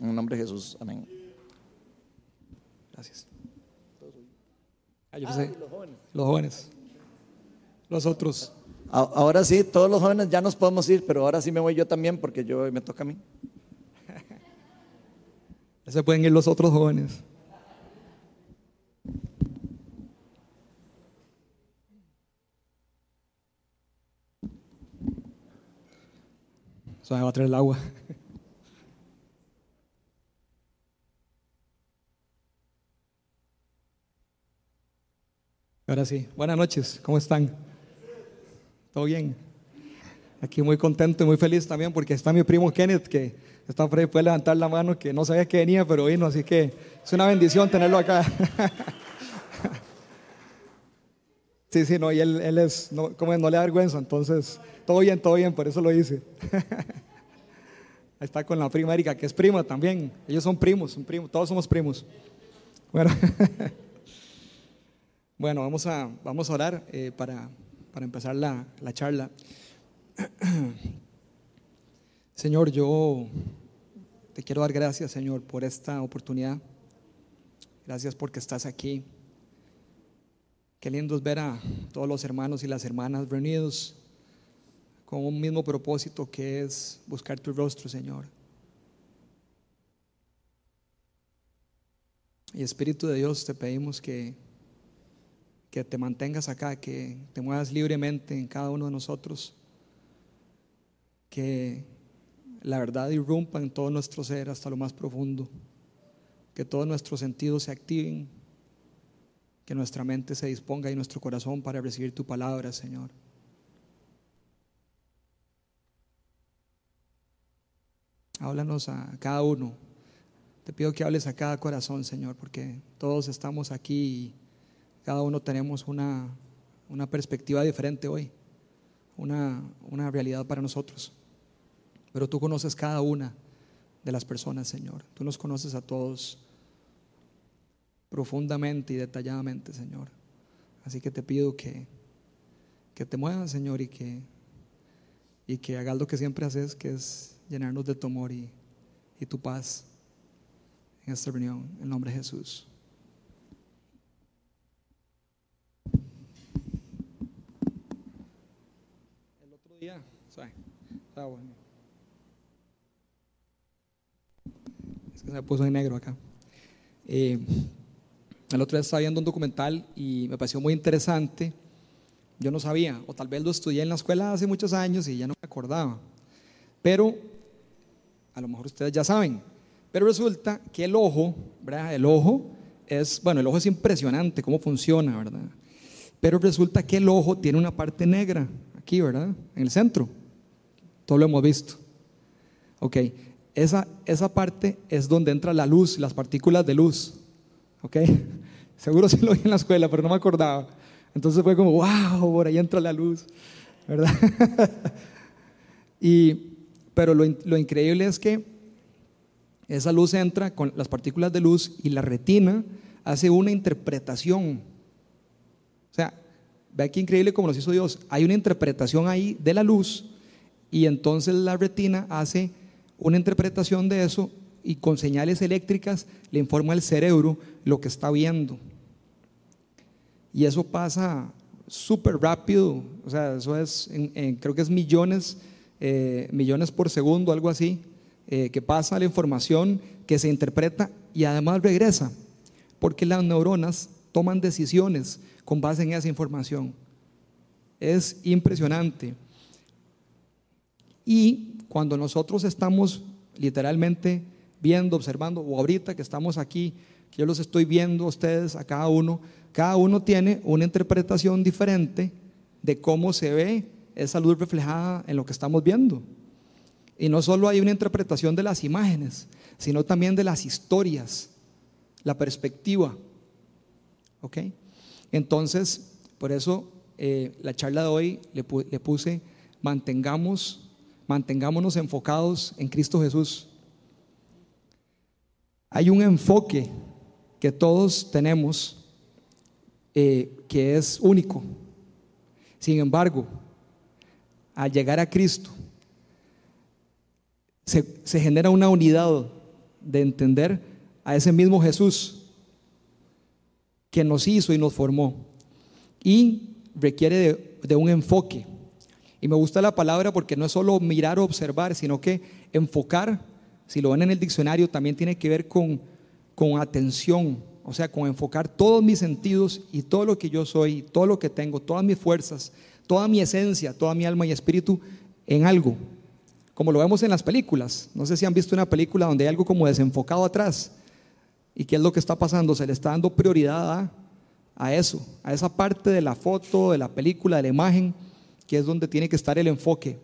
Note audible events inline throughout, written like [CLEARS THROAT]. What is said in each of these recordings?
En el nombre de Jesús. Amén. Gracias. Ah, los jóvenes. Los jóvenes. Los otros. Ahora sí, todos los jóvenes ya nos podemos ir, pero ahora sí me voy yo también porque yo me toca a mí. [LAUGHS] Ya se pueden ir los otros jóvenes. Se va a traer el agua. Ahora sí, buenas noches, ¿cómo están? ¿Todo bien? Aquí muy contento y muy feliz también porque está mi primo Kenneth que está por ahí, puede levantar la mano, que no sabía que venía, pero vino, así que es una bendición tenerlo acá. [LAUGHS] Sí, sí, no, y él, él es, no, como no le da vergüenza, entonces, todo bien, todo bien, por eso lo hice. [LAUGHS] Está con la prima Erika, que es prima también. Ellos son primos, son primos, todos somos primos. Bueno. [LAUGHS] Bueno, vamos a, vamos a orar eh, para, para, empezar la, la charla. [CLEARS THROAT] Señor, yo te quiero dar gracias, Señor, por esta oportunidad. Gracias porque estás aquí. Qué lindo es ver a todos los hermanos y las hermanas reunidos con un mismo propósito que es buscar tu rostro, Señor. Y Espíritu de Dios, te pedimos que que te mantengas acá, que te muevas libremente en cada uno de nosotros, que la verdad irrumpa en todo nuestro ser hasta lo más profundo, que todos nuestros sentidos se activen, que nuestra mente se disponga y nuestro corazón para recibir tu palabra, Señor. Háblanos a cada uno. Te pido que hables a cada corazón, Señor, porque todos estamos aquí y cada uno tenemos una, perspectiva diferente hoy, una, una realidad para nosotros. Pero tú conoces cada una de las personas, Señor. Tú nos conoces a todos profundamente y detalladamente, Señor. Así que te pido que, que te muevas, Señor, y que, y que hagas lo que siempre haces, que es llenarnos de tu amor y, y tu paz en esta reunión. En nombre de Jesús. Es que se puso en negro acá. Eh, el otro día estaba viendo un documental y me pareció muy interesante. Yo no sabía, o tal vez lo estudié en la escuela hace muchos años y ya no me acordaba. Pero, a lo mejor ustedes ya saben, pero resulta que el ojo, ¿verdad? El ojo es, bueno, el ojo es impresionante cómo funciona, ¿verdad? Pero resulta que el ojo tiene una parte negra aquí, ¿verdad? En el centro. Todo lo hemos visto. Ok, esa, esa parte es donde entra la luz, las partículas de luz. Ok, [LAUGHS] seguro sí lo vi en la escuela, pero no me acordaba. Entonces fue como, wow, por ahí entra la luz, ¿verdad? [LAUGHS] y, pero lo, lo increíble es que esa luz entra con las partículas de luz y la retina hace una interpretación. O sea, ve qué increíble como nos hizo Dios. Hay una interpretación ahí de la luz y entonces la retina hace una interpretación de eso y con señales eléctricas le informa al cerebro lo que está viendo. Y eso pasa súper rápido, o sea, eso es, creo que es millones, eh, millones por segundo, algo así, eh, que pasa la información, que se interpreta y además regresa, porque las neuronas toman decisiones con base en esa información. Es impresionante. Y cuando nosotros estamos literalmente viendo, observando, o ahorita que estamos aquí, yo los estoy viendo a ustedes, a cada uno, cada uno tiene una interpretación diferente de cómo se ve esa luz reflejada en lo que estamos viendo. Y no solo hay una interpretación de las imágenes, sino también de las historias, la perspectiva. ¿Ok? Entonces, por eso eh, la charla de hoy le, le puse, mantengamos mantengámonos enfocados en Cristo Jesús. Hay un enfoque que todos tenemos eh, que es único. Sin embargo, al llegar a Cristo, se, genera una unidad de entender a ese mismo Jesús que nos hizo y nos formó. Y requiere de, de un enfoque. Y me gusta la palabra porque no es solo mirar o observar, sino que enfocar, si lo ven en el diccionario, también tiene que ver con, con atención, o sea, con enfocar todos mis sentidos y todo lo que yo soy, todo lo que tengo, todas mis fuerzas, toda mi esencia, toda mi alma y espíritu en algo. Como lo vemos en las películas. No sé si han visto una película donde hay algo como desenfocado atrás. ¿Y qué es lo que está pasando? Se le está dando prioridad a, a eso, a esa parte de la foto, de la película, de la imagen, que es donde tiene que estar el enfoque.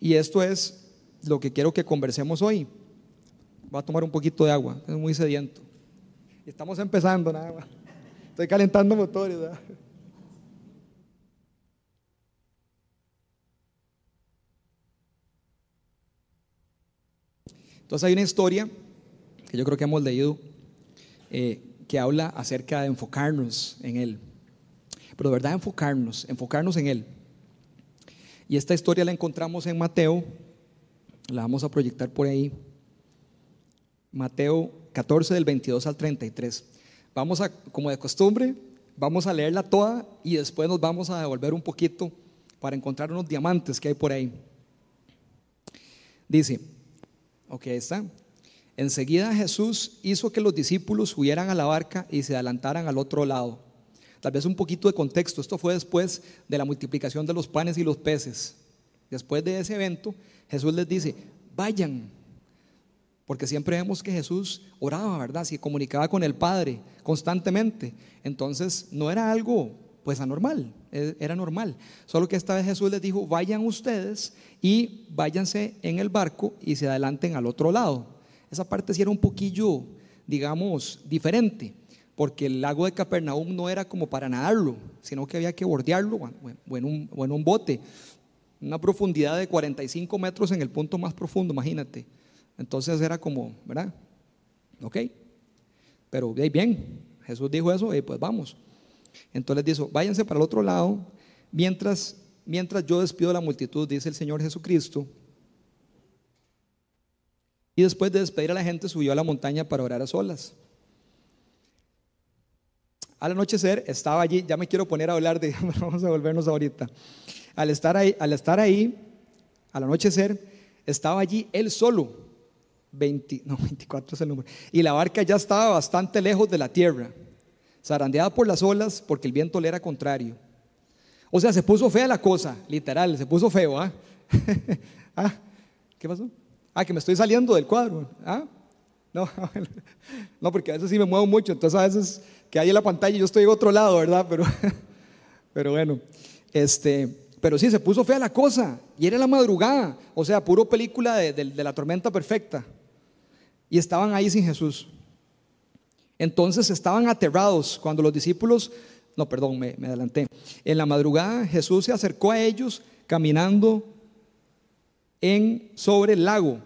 Y esto es lo que quiero que conversemos hoy. Voy a tomar un poquito de agua, es muy sediento. Estamos empezando nada más. Estoy calentando motores. Entonces hay una historia que yo creo que hemos leído eh, que habla acerca de enfocarnos en Él. Pero de verdad enfocarnos, enfocarnos en Él. Y esta historia la encontramos en Mateo, la vamos a proyectar por ahí. Mateo 14 del 22 al 33. Vamos a, como de costumbre, vamos a leerla toda y después nos vamos a devolver un poquito para encontrar unos diamantes que hay por ahí. Dice, ok, está. Enseguida Jesús hizo que los discípulos subieran a la barca y se adelantaran al otro lado Tal vez un poquito de contexto. Esto fue después de la multiplicación de los panes y los peces. Después de ese evento, Jesús les dice, vayan. Porque siempre vemos que Jesús oraba, ¿verdad? Se comunicaba con el Padre constantemente. Entonces, no era algo pues anormal, e, era normal. Solo que esta vez Jesús les dijo, vayan ustedes y váyanse en el barco y se adelanten al otro lado. Esa parte sí era un poquillo, digamos, diferente porque el lago de Capernaum no era como para nadarlo, sino que había que bordearlo o en un, en un bote, una profundidad de 45 metros en el punto más profundo, imagínate. Entonces era como, ¿verdad? Ok, pero bien, Jesús dijo eso, y pues vamos. Entonces dijo, váyanse para el otro lado, mientras, mientras yo despido a la multitud, dice el Señor Jesucristo. Y después de despedir a la gente, subió a la montaña para orar a solas. Al anochecer estaba allí, ya me quiero poner a hablar de, [LAUGHS] vamos a volvernos ahorita. Al estar ahí, al estar ahí, al anochecer, estaba allí él solo, 20, no, [LAUGHS] 24 es el número, y la barca ya estaba bastante lejos de la tierra, zarandeada por las olas porque el viento le era contrario. O sea, se puso fea la cosa, literal, se puso feo, ¿ah? [LAUGHS] ¿Ah? ¿Qué pasó? Ah, que me estoy saliendo del cuadro, ¿ah? No, [LAUGHS] no, porque a veces sí me muevo mucho, entonces a veces que hay en la pantalla y yo estoy en otro lado, ¿verdad? Pero, [LAUGHS] pero bueno, este, pero sí, se puso fea la cosa y era la madrugada, o sea, puro película de, la tormenta perfecta. Y estaban ahí sin Jesús. Entonces estaban aterrados cuando los discípulos, no, perdón, me, me adelanté. En la madrugada Jesús se acercó a ellos caminando en, sobre el lago.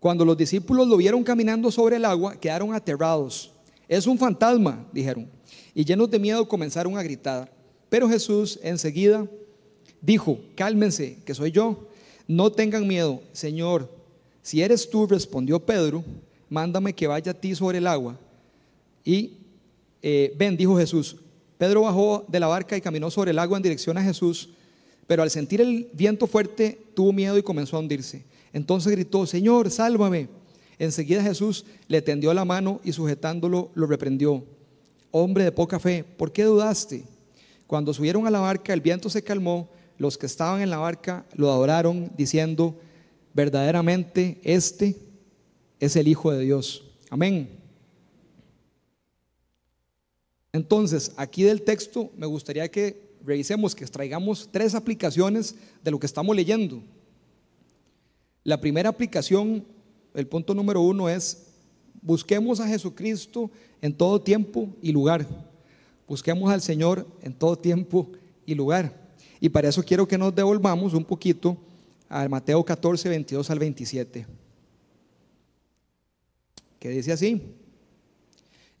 Cuando los discípulos lo vieron caminando sobre el agua, quedaron aterrados. Es un fantasma, dijeron. Y llenos de miedo comenzaron a gritar. Pero Jesús enseguida dijo, cálmense, que soy yo. No tengan miedo, Señor. Si eres tú, respondió Pedro, mándame que vaya a ti sobre el agua. Y eh, ven, dijo Jesús. Pedro bajó de la barca y caminó sobre el agua en dirección a Jesús, pero al sentir el viento fuerte tuvo miedo y comenzó a hundirse. Entonces gritó, Señor, sálvame. Enseguida Jesús le tendió la mano y sujetándolo lo reprendió. Hombre de poca fe, ¿por qué dudaste? Cuando subieron a la barca, el viento se calmó. Los que estaban en la barca lo adoraron diciendo, verdaderamente este es el Hijo de Dios. Amén. Entonces, aquí del texto me gustaría que revisemos, que extraigamos tres aplicaciones de lo que estamos leyendo. La primera aplicación el punto número uno es, busquemos a Jesucristo en todo tiempo y lugar. Busquemos al Señor en todo tiempo y lugar. Y para eso quiero que nos devolvamos un poquito a Mateo 14, 22 al 27. Que dice así.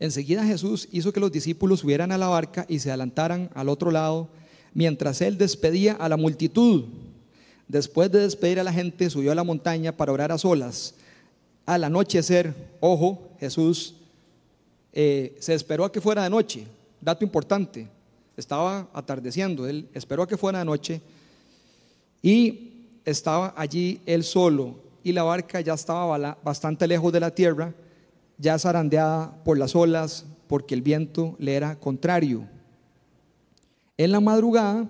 Enseguida Jesús hizo que los discípulos subieran a la barca y se adelantaran al otro lado, mientras él despedía a la multitud. Después de despedir a la gente, subió a la montaña para orar a solas. Al anochecer, ojo, Jesús eh, se esperó a que fuera de noche, dato importante, estaba atardeciendo, él esperó a que fuera de noche y estaba allí él solo. Y la barca ya estaba bastante lejos de la tierra, ya zarandeada por las olas, porque el viento le era contrario. En la madrugada,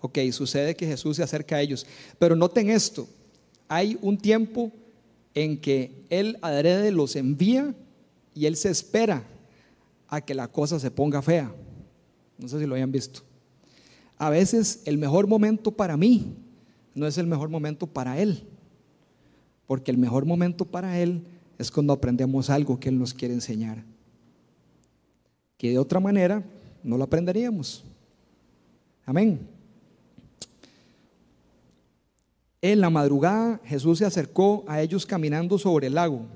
ok, sucede que Jesús se acerca a ellos, pero noten esto, hay un tiempo en que Él adrede los envía y Él se espera a que la cosa se ponga fea. No sé si lo hayan visto. A veces el mejor momento para mí no es el mejor momento para Él, porque el mejor momento para Él es cuando aprendemos algo que Él nos quiere enseñar, que de otra manera no lo aprenderíamos. Amén. En la madrugada Jesús se acercó a ellos caminando sobre el lago.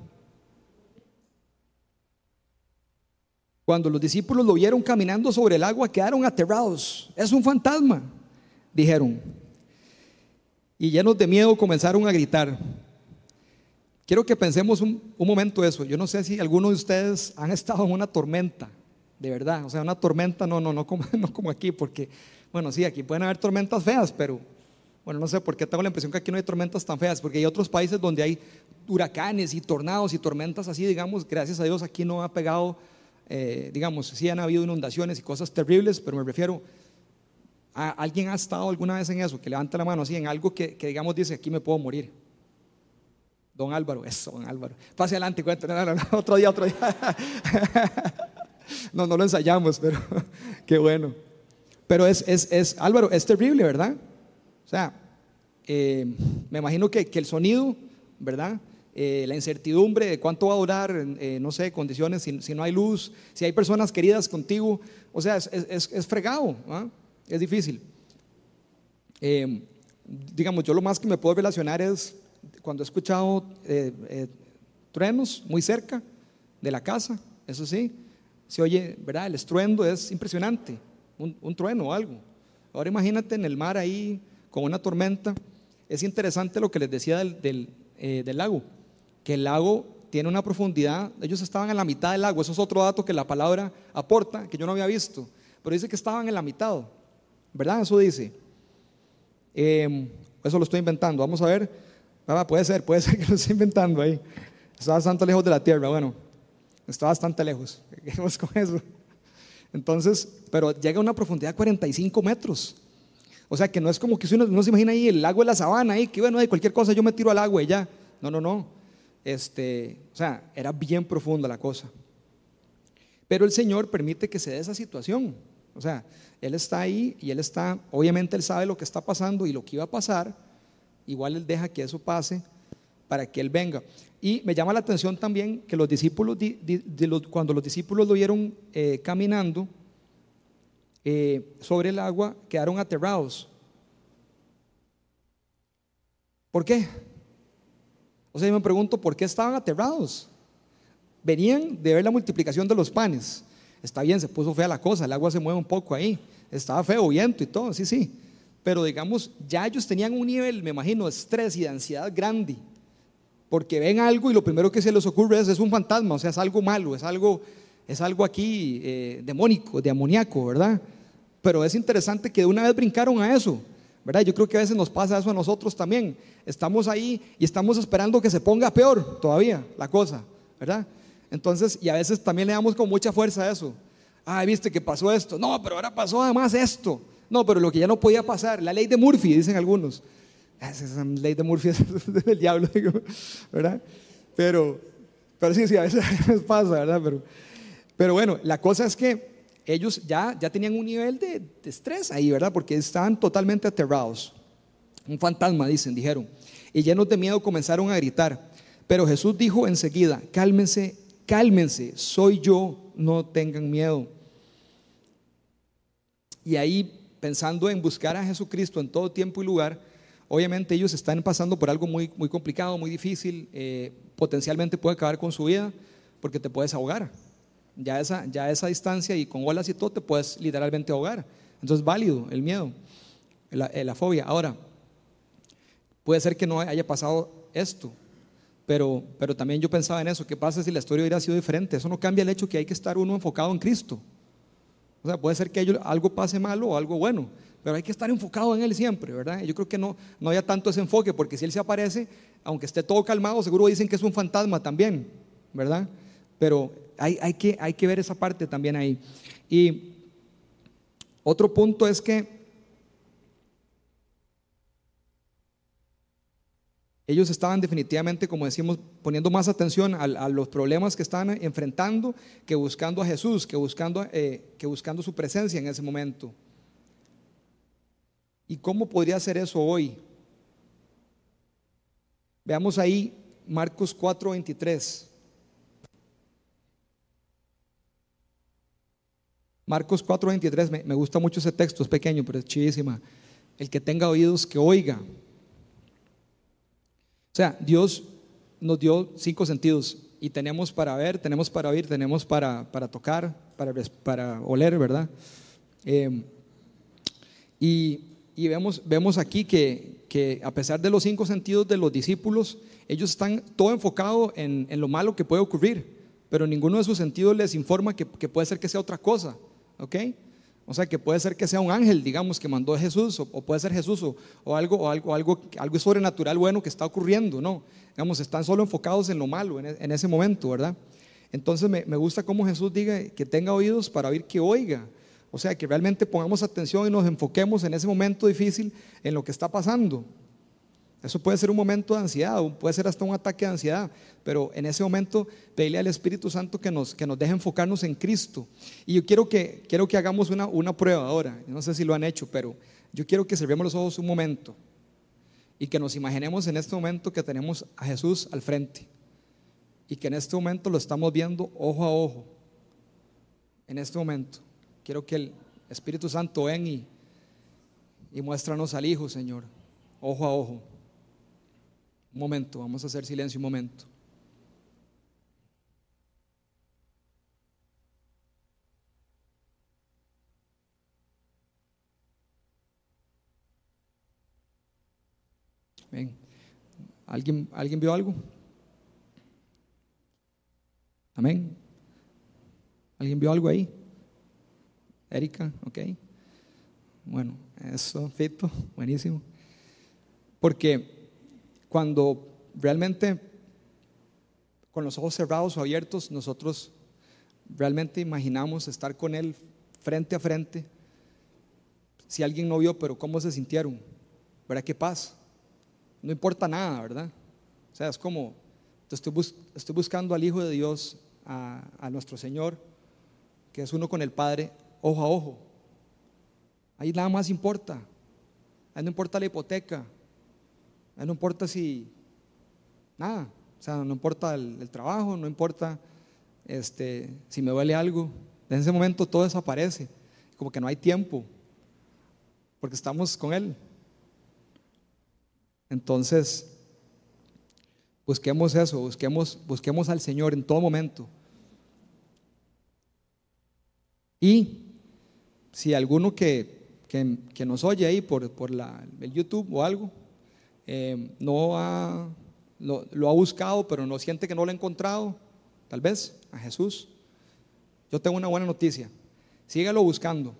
Cuando los discípulos lo vieron caminando sobre el agua, quedaron aterrados. Es un fantasma, dijeron. Y llenos de miedo comenzaron a gritar. Quiero que pensemos un, momento eso. Yo no sé si algunos de ustedes han estado en una tormenta, de verdad. O sea, una tormenta, no, no, no como, [LAUGHS] aquí, porque, bueno, sí, aquí pueden haber tormentas feas, pero bueno, no sé por qué tengo la impresión que aquí no hay tormentas tan feas, porque hay otros países donde hay huracanes y tornados y tormentas así, digamos, gracias a Dios aquí no ha pegado, eh, digamos, sí han habido inundaciones y cosas terribles, pero me refiero a alguien ha estado alguna vez en eso, que levante la mano así, en algo que, digamos dice, aquí me puedo morir. Don Álvaro, eso, don Álvaro. Pase adelante, cuéntanos, [LAUGHS] otro día, otro día. [LAUGHS] no, no lo ensayamos, pero [LAUGHS] qué bueno. Pero es, es, es, Álvaro, es terrible, ¿verdad? O sea, eh, me imagino que, el sonido, ¿verdad? Eh, la incertidumbre de cuánto va a durar, eh, no sé, condiciones, si, no hay luz, si hay personas queridas contigo, o sea, es, fregado, ¿ah? es difícil. digamos, yo lo más que me puedo relacionar es cuando he escuchado truenos muy cerca de la casa, eso sí, se oye, ¿verdad? El estruendo es impresionante, un, un trueno o algo. Ahora imagínate en el mar ahí, con una tormenta. Es interesante lo que les decía del, eh, del, lago, que el lago tiene una profundidad, ellos estaban en la mitad del lago, eso es otro dato que la palabra aporta, que yo no había visto, pero dice que estaban en la mitad, ¿verdad? Eso dice. Em, eso lo estoy inventando, vamos a ver, puede ser, puede ser que lo esté inventando ahí. Está bastante lejos de la tierra, bueno, está bastante lejos, [LAUGHS] quedemos con eso. Entonces, pero llega a una profundidad de 45 metros. O sea, que no es como que uno, se imagina ahí el lago de la sabana, ahí, que bueno, de cualquier cosa yo me tiro al agua y ya. No, no, no. Este, o sea, era bien profunda la cosa. Pero el Señor permite que se dé esa situación. O sea, Él está ahí y Él está, obviamente Él sabe lo que está pasando y lo que iba a pasar. Igual Él deja que eso pase para que Él venga. Y me llama la atención también que los discípulos, cuando los discípulos lo vieron eh, caminando, eh, sobre el agua quedaron aterrados. ¿Por qué? O sea, yo me pregunto, ¿por qué estaban aterrados? Venían de ver la multiplicación de los panes. Está bien, se puso fea la cosa, el agua se mueve un poco ahí. Estaba feo, viento y todo, sí, sí. Pero digamos, ya ellos tenían un nivel, me imagino, de estrés y de ansiedad grande. Porque ven algo y lo primero que se les ocurre es, es un fantasma, o sea, es algo malo, es algo es algo aquí eh, demónico, de amoníaco, ¿verdad? Pero es interesante que de una vez brincaron a eso, ¿verdad? Yo creo que a veces nos pasa eso a nosotros también. Estamos ahí y estamos esperando que se ponga peor todavía la cosa, ¿verdad? Entonces, y a veces también le damos con mucha fuerza a eso. Ah, viste que pasó esto. No, pero ahora pasó además esto. No, pero lo que ya no podía pasar, la ley de Murphy, dicen algunos. Esa ley de Murphy [LAUGHS] es del diablo, ¿verdad? Pero, pero sí, sí, [LAUGHS] a veces pasa, ¿verdad? Pero, pero bueno, la cosa es que ellos ya, ya tenían un nivel de, estrés ahí, ¿verdad? Porque estaban totalmente aterrados. Un fantasma, dicen, dijeron. Y llenos de miedo comenzaron a gritar. Pero Jesús dijo enseguida, cálmense, cálmense, soy yo, no tengan miedo. Y ahí, pensando en buscar a Jesucristo en todo tiempo y lugar, obviamente ellos están pasando por algo muy, muy complicado, muy difícil, eh, potencialmente puede acabar con su vida porque te puedes ahogar ya esa, ya esa distancia y con olas y todo te puedes literalmente ahogar. Entonces, válido el miedo, la, eh, la fobia. Ahora, puede ser que no haya pasado esto, Pero, pero también yo pensaba en eso, ¿qué pasa si la historia hubiera sido diferente? Eso no cambia el hecho que hay que estar uno enfocado en Cristo. O sea, puede ser que algo pase malo o algo bueno, pero hay que estar enfocado en Él siempre, ¿verdad? Yo creo que no, no haya tanto ese enfoque, porque si Él se aparece, aunque esté todo calmado, seguro dicen que es un fantasma también, ¿verdad? Pero hay, hay, que, hay que ver esa parte también ahí. Y otro punto es que ellos estaban definitivamente, como decimos, poniendo más atención a, los problemas que estaban enfrentando que buscando a Jesús, que buscando, eh, que buscando su presencia en ese momento. ¿Y cómo podría ser eso hoy? Veamos ahí Marcos 4:23. Marcos 4:23, me, me gusta mucho ese texto, es pequeño, pero es chidísima. El que tenga oídos, que oiga. O sea, Dios nos dio cinco sentidos y tenemos para ver, tenemos para oír, tenemos para, para tocar, para, para oler, ¿verdad? Eh, y, y, vemos, vemos aquí que, que, a pesar de los cinco sentidos de los discípulos, ellos están todo enfocado en, en, lo malo que puede ocurrir, pero ninguno de sus sentidos les informa que, que puede ser que sea otra cosa. ¿ok? O sea, que puede ser que sea un ángel, digamos, que mandó a Jesús, o, puede ser Jesús, o, algo, o algo, algo, algo sobrenatural bueno que está ocurriendo, ¿no? Digamos, están solo enfocados en lo malo en, e, ese momento, ¿verdad? Entonces me, me, gusta cómo Jesús diga que tenga oídos para oír que oiga. O sea, que realmente pongamos atención y nos enfoquemos en ese momento difícil en lo que está pasando. Eso puede ser un momento de ansiedad, puede ser hasta un ataque de ansiedad, pero en ese momento pedirle al Espíritu Santo que nos, que nos deje enfocarnos en Cristo. Y yo quiero que, quiero que hagamos una, una prueba ahora, no sé si lo han hecho, pero yo quiero que cerremos los ojos un momento y que nos imaginemos en este momento que tenemos a Jesús al frente y que en este momento lo estamos viendo ojo a ojo. En este momento, quiero que el Espíritu Santo venga y, y muéstranos al Hijo, Señor, ojo a ojo. Un momento, vamos a hacer silencio un momento. Bien. ¿Alguien, ¿Alguien vio algo? Amén. ¿Alguien vio algo ahí? Erika, ok. Bueno, eso, Fito, buenísimo. Porque cuando realmente con los ojos cerrados o abiertos nosotros realmente imaginamos estar con Él frente a frente, si alguien no vio, pero ¿cómo se sintieron? ¿Verdad? ¿Qué paz? No importa nada, ¿verdad? O sea, es como, estoy, estoy buscando al Hijo de Dios, a, a nuestro Señor, que es uno con el Padre, ojo a ojo. Ahí nada más importa. Ahí no importa la hipoteca, no importa si, nada, o sea, no importa el, trabajo, no importa este, si me duele algo. En ese momento todo desaparece, como que no hay tiempo, porque estamos con Él. Entonces, busquemos eso, busquemos, busquemos al Señor en todo momento. Y si alguno que, que, nos oye ahí por, por la, el YouTube o algo, eh, no ha, lo, ha buscado, pero no siente que no lo ha encontrado, tal vez, a Jesús. Yo tengo una buena noticia. Sígalo buscando.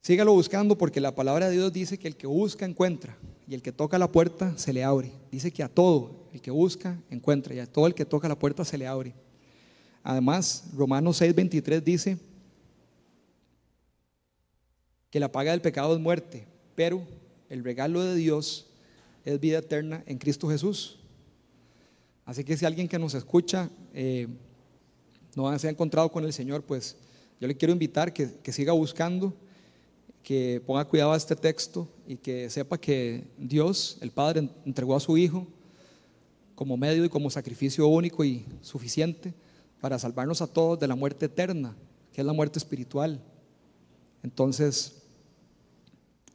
Sígalo buscando porque la palabra de Dios dice que el que busca encuentra y el que toca la puerta se le abre. Dice que a todo el que busca encuentra y a todo el que toca la puerta se le abre. Además, Romanos 6:23 dice que la paga del pecado es muerte, pero el regalo de Dios es vida eterna en Cristo Jesús. Así que si alguien que nos escucha eh, no se ha encontrado con el Señor, pues yo le quiero invitar que, que siga buscando, que ponga cuidado a este texto y que sepa que Dios, el Padre, entregó a su Hijo como medio y como sacrificio único y suficiente para salvarnos a todos de la muerte eterna, que es la muerte espiritual. Entonces,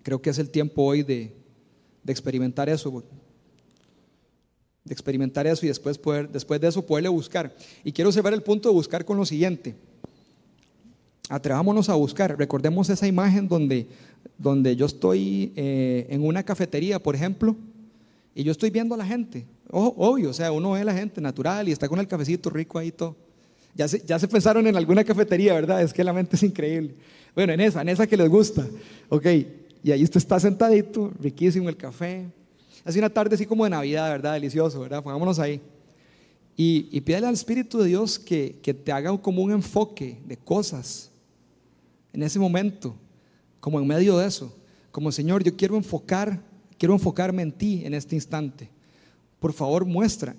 Creo que es el tiempo hoy de, experimentar eso, de experimentar eso y después, poder, después de eso poderle buscar. Y quiero cerrar el punto de buscar con lo siguiente. Atrevámonos a buscar. Recordemos esa imagen donde, donde yo estoy eh, en una cafetería, por ejemplo, y yo estoy viendo a la gente. obvio, o sea, uno ve a la gente natural y está con el cafecito rico ahí todo. Ya se, ya se pensaron en alguna cafetería, ¿verdad? Es que la mente es increíble. Bueno, en esa, en esa que les gusta. Ok, y ahí usted está sentadito, riquísimo el café. Hace una tarde así como de Navidad, ¿verdad? Delicioso, ¿verdad? Pongámonos ahí. Y, y pídale al Espíritu de Dios que, que te haga como un enfoque de cosas en ese momento, como en medio de eso. Como Señor, yo quiero enfocar, quiero enfocarme en ti en este instante. Por favor, muestra.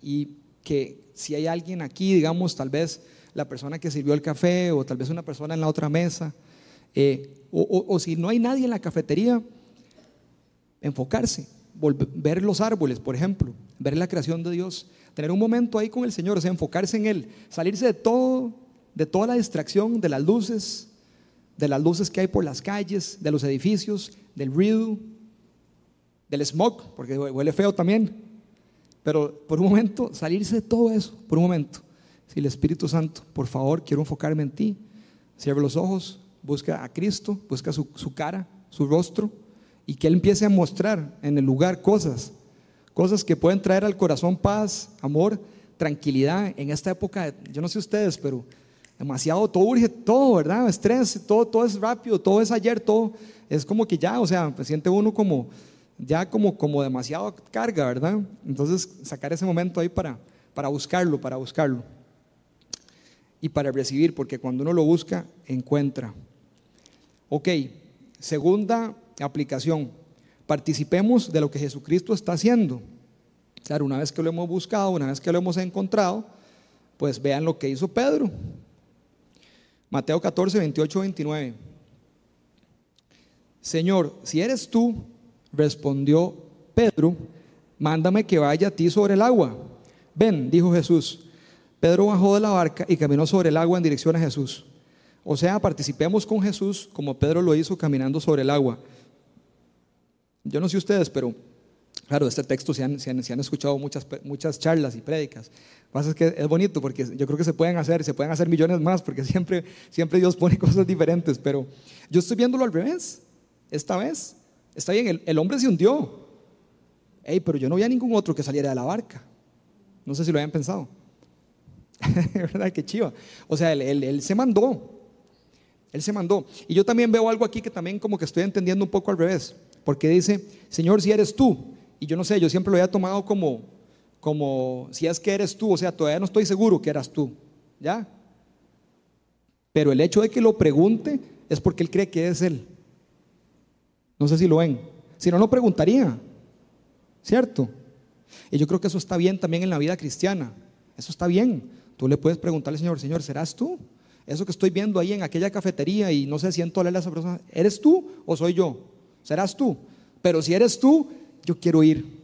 Y que si hay alguien aquí, digamos, tal vez la persona que sirvió el café o tal vez una persona en la otra mesa, eh, o, si no hay nadie en la cafetería, enfocarse, ver los árboles, por ejemplo, ver la creación de Dios, tener un momento ahí con el Señor, o sea, enfocarse en Él, salirse de todo, de toda la distracción, de las luces, de las luces que hay por las calles, de los edificios, del ruido, del smog, porque huele feo también. Pero por un momento, salirse de todo eso, por un momento. Si el Espíritu Santo, por favor, quiero enfocarme en ti. Cierre los ojos, busca a Cristo, busca su, su cara, su rostro, y que Él empiece a mostrar en el lugar cosas, cosas que pueden traer al corazón paz, amor, tranquilidad. En esta época, yo no sé ustedes, pero demasiado, todo urge, todo, ¿verdad? Estrés, todo, todo es rápido, todo es ayer, todo es como que ya, o sea, siente uno como, ya como, como demasiado carga, ¿verdad? Entonces, sacar ese momento ahí para, para buscarlo, para buscarlo. Y para recibir, porque cuando uno lo busca, encuentra. Ok, segunda aplicación. Participemos de lo que Jesucristo está haciendo. Claro, una vez que lo hemos buscado, una vez que lo hemos encontrado, pues vean lo que hizo Pedro. Mateo 14, 28, 29. Señor, si eres tú, respondió Pedro, mándame que vaya a ti sobre el agua. Ven, dijo Jesús. Pedro bajó de la barca y caminó sobre el agua en dirección a Jesús. O sea, participemos con Jesús como Pedro lo hizo caminando sobre el agua. Yo no sé ustedes, pero claro, este texto se han, se han, se han escuchado muchas, muchas charlas y prédicas pasa es que es bonito porque yo creo que se pueden hacer, se pueden hacer millones más porque siempre, siempre Dios pone [LAUGHS] cosas diferentes, pero yo estoy viéndolo al revés. Esta vez, está bien, el, hombre se hundió. Hey, pero yo no vi a ningún otro que saliera de la barca. No sé si lo habían pensado. [LAUGHS] ¿Verdad? Qué chiva. O sea, él se mandó. Él se mandó. Y yo también veo algo aquí que también como que estoy entendiendo un poco al revés. Porque dice, Señor, si eres tú. Y yo no sé, yo siempre lo había tomado como, como si es que eres tú, o sea, todavía no estoy seguro que eras tú, ¿ya? Pero el hecho de que lo pregunte es porque él cree que es él. No sé si lo ven. Si no, no preguntaría, ¿cierto? Y yo creo que eso está bien también en la vida cristiana. Eso está bien. Tú le puedes preguntarle al Señor, Señor, ¿serás tú? Eso que estoy viendo ahí en aquella cafetería y no sé si en toda la esa persona, ¿eres tú o soy yo? ¿Serás tú? Pero si eres tú, yo quiero ir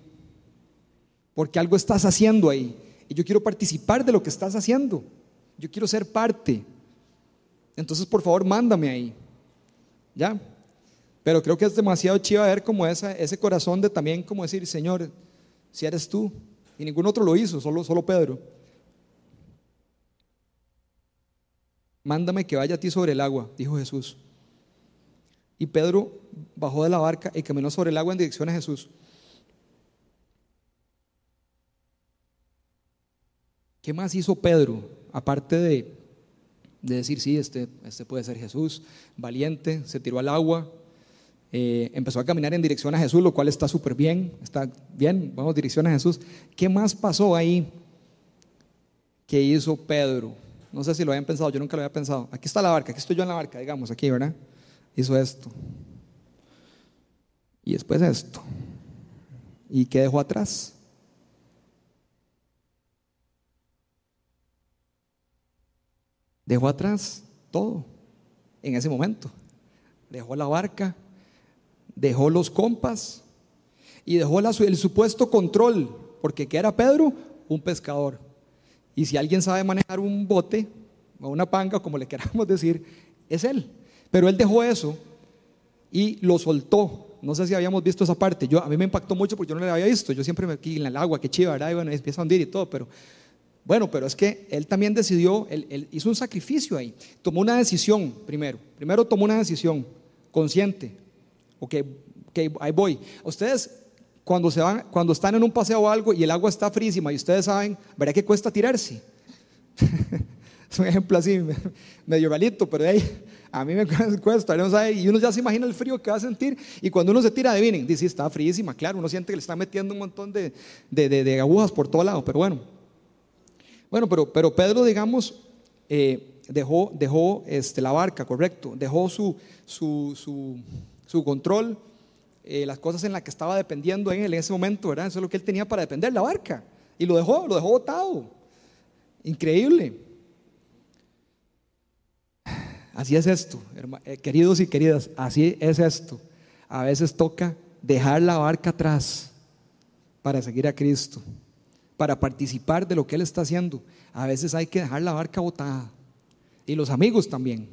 porque algo estás haciendo ahí. Y yo quiero participar de lo que estás haciendo. Yo quiero ser parte. Entonces, por favor, mándame ahí. ¿Ya? Pero creo que es demasiado chido ver como ese corazón de también como decir, Señor, si eres tú. Y ningún otro lo hizo, solo, solo Pedro. Mándame que vaya a ti sobre el agua, dijo Jesús. Y Pedro bajó de la barca y caminó sobre el agua en dirección a Jesús. ¿Qué más hizo Pedro? Aparte de, decir, sí, este, este puede ser Jesús, valiente, se tiró al agua, eh, empezó a caminar en dirección a Jesús, lo cual está súper bien, está bien, vamos dirección a Jesús. ¿Qué más pasó ahí que hizo Pedro? No sé si lo habían pensado, yo nunca lo había pensado. Aquí está la barca, aquí estoy yo en la barca, digamos, aquí, ¿verdad? Hizo esto. Y después esto. ¿Y qué dejó atrás? Dejó atrás todo en ese momento. Dejó la barca, dejó los compas y dejó el supuesto control, porque ¿qué era Pedro? Un pescador. Y si alguien sabe manejar un bote o una panga, como le queramos [LAUGHS] decir, es él. Pero él dejó eso y lo soltó. No sé si habíamos visto esa parte. Yo, a mí me impactó mucho porque yo no lo había visto. Yo siempre me aquí en el agua, qué chiva, ¿verdad? Y bueno, empieza a hundir y todo, pero bueno, pero es que él también decidió, él, hizo un sacrificio ahí. Tomó una decisión primero. Primero tomó una decisión consciente. Ok, okay ahí voy. Ustedes, cuando, se van, cuando están en un paseo o algo y el agua está frísima y ustedes saben, verá que cuesta tirarse. [LAUGHS] es un ejemplo así, [LAUGHS] medio malito, pero ahí, a mí me [LAUGHS] cuesta, ¿no? y uno ya se imagina el frío que va a sentir, y cuando uno se tira, adivinen, dice, está frísima, claro, uno siente que le está metiendo un montón de, de, agujas por todo lado, pero bueno. Bueno, pero, pero Pedro, digamos, eh, dejó, dejó este, la barca, correcto, dejó su, su, su, control, eh, las cosas en las que estaba dependiendo en él en ese momento, ¿verdad? Eso es lo que él tenía para depender, la barca, y lo dejó, lo dejó botado. Increíble. Así es esto, eh, queridos y queridas, así es esto. A veces toca dejar la barca atrás para seguir a Cristo, para participar de lo que Él está haciendo. A veces hay que dejar la barca botada. Y los amigos también.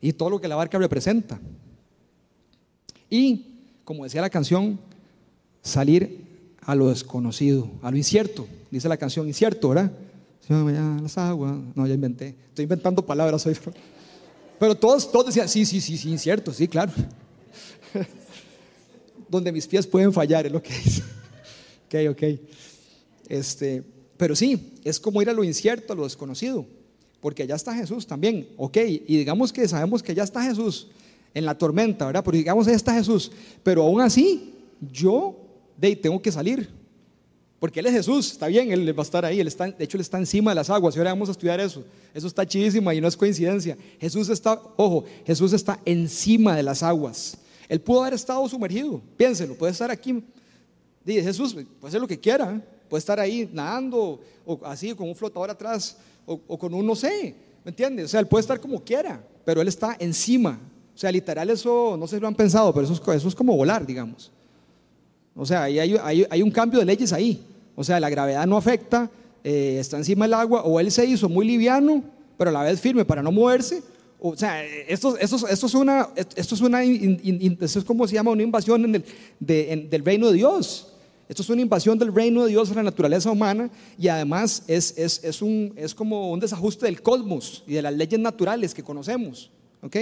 Y todo lo que la barca representa. Y, como decía la canción, salir a lo desconocido, a lo incierto. Dice la canción incierto, ¿verdad? Las aguas. No, ya inventé. Estoy inventando palabras hoy. Pero todos, todos decían, sí, sí, sí, sí, incierto, sí, claro. [LAUGHS] Donde mis pies pueden fallar, es lo que dice. [LAUGHS] ok, ok. Este, pero sí, es como ir a lo incierto, a lo desconocido, porque allá está Jesús también, ok. Y digamos que sabemos que allá está Jesús en la tormenta, ¿verdad? Pero digamos, allá está Jesús. Pero aún así, yo de, tengo que salir. Porque Él es Jesús, está bien, Él va a estar ahí, está, de hecho Él está encima de las aguas, y ahora vamos a estudiar eso, eso está chidísimo y no es coincidencia. Jesús está, ojo, Jesús está encima de las aguas. Él pudo haber estado sumergido, piénselo, puede estar aquí. Dice Jesús, puede hacer lo que quiera, ¿eh? puede estar ahí nadando, o así, con un flotador atrás, o, con un no sé, ¿me entiendes? O sea, Él puede estar como quiera, pero Él está encima. O sea, literal, eso no sé si lo han pensado, pero eso es, como volar, digamos. O sea, hay, un cambio de leyes ahí. O sea, la gravedad no afecta, eh, está encima del agua, o él se hizo muy liviano, pero a la vez firme para no moverse. O sea, esto, es una, esto es una, esto es como se llama una invasión del reino de Dios. Esto es una invasión del reino de Dios a la naturaleza humana y además es, como un desajuste del cosmos y de las leyes naturales que conocemos. ¿ok?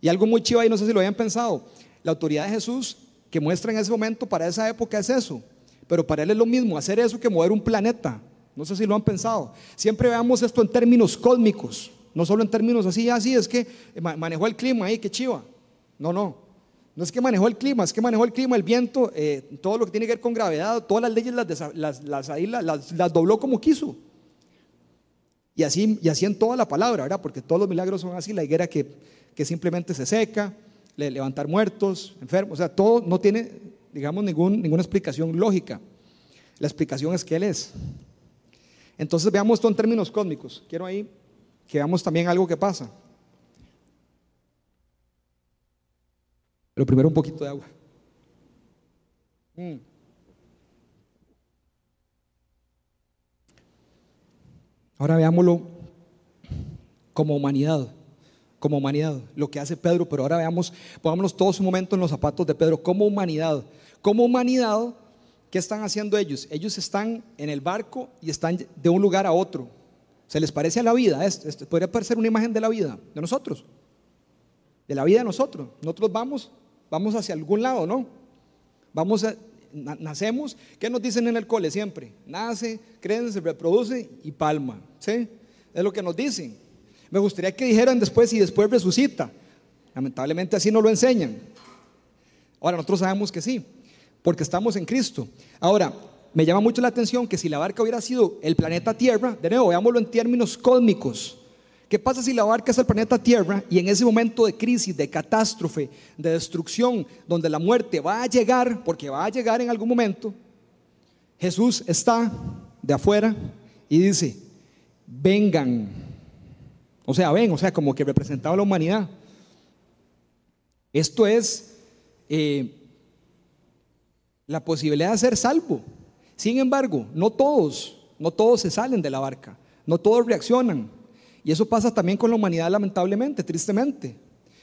Y algo muy chivo ahí, no sé si lo habían pensado, la autoridad de Jesús que muestra en ese momento para esa época es eso. Pero para él es lo mismo hacer eso que mover un planeta. No sé si lo han pensado. Siempre veamos esto en términos cósmicos, no solo en términos así, así es que manejó el clima ahí, qué chiva. No, no. No es que manejó el clima, es que manejó el clima, el viento, eh, todo lo que tiene que ver con gravedad, todas las leyes las, las, ahí las, las, dobló como quiso. Y así, y así en toda la palabra, ¿verdad? Porque todos los milagros son así, la higuera que, que simplemente se seca, levantar muertos, enfermos, o sea, todo no tiene, digamos, ningún, ninguna explicación lógica. La explicación es que Él es. Entonces veamos esto en términos cósmicos. Quiero ahí que veamos también algo que pasa. Pero primero un poquito de agua. Mm. Ahora veámoslo como humanidad como humanidad, lo que hace Pedro, pero ahora veamos, pongámonos todos un momento en los zapatos de Pedro, como humanidad. Como humanidad, ¿qué están haciendo ellos? Ellos están en el barco y están de un lugar a otro. ¿Se les parece a la vida? Esto, podría parecer una imagen de la vida, de nosotros, de la vida de nosotros. Nosotros vamos, vamos hacia algún lado, ¿no? Vamos a, nacemos, ¿qué nos dicen en el cole siempre? Nace, crece, se reproduce y palma, ¿sí? Es lo que nos dicen. Me gustaría que dijeran después y después resucita. Lamentablemente así no lo enseñan. Ahora nosotros sabemos que sí, porque estamos en Cristo. Ahora, me llama mucho la atención que si la barca hubiera sido el planeta Tierra, de nuevo, veámoslo en términos cósmicos. ¿Qué pasa si la barca es el planeta Tierra y en ese momento de crisis, de catástrofe, de destrucción, donde la muerte va a llegar, porque va a llegar en algún momento, Jesús está de afuera y dice, vengan o sea, ven, o sea, como que representaba la humanidad. Esto es eh, la posibilidad de ser salvo. Sin embargo, no todos, no todos se salen de la barca, no todos reaccionan. Y eso pasa también con la humanidad, lamentablemente, tristemente.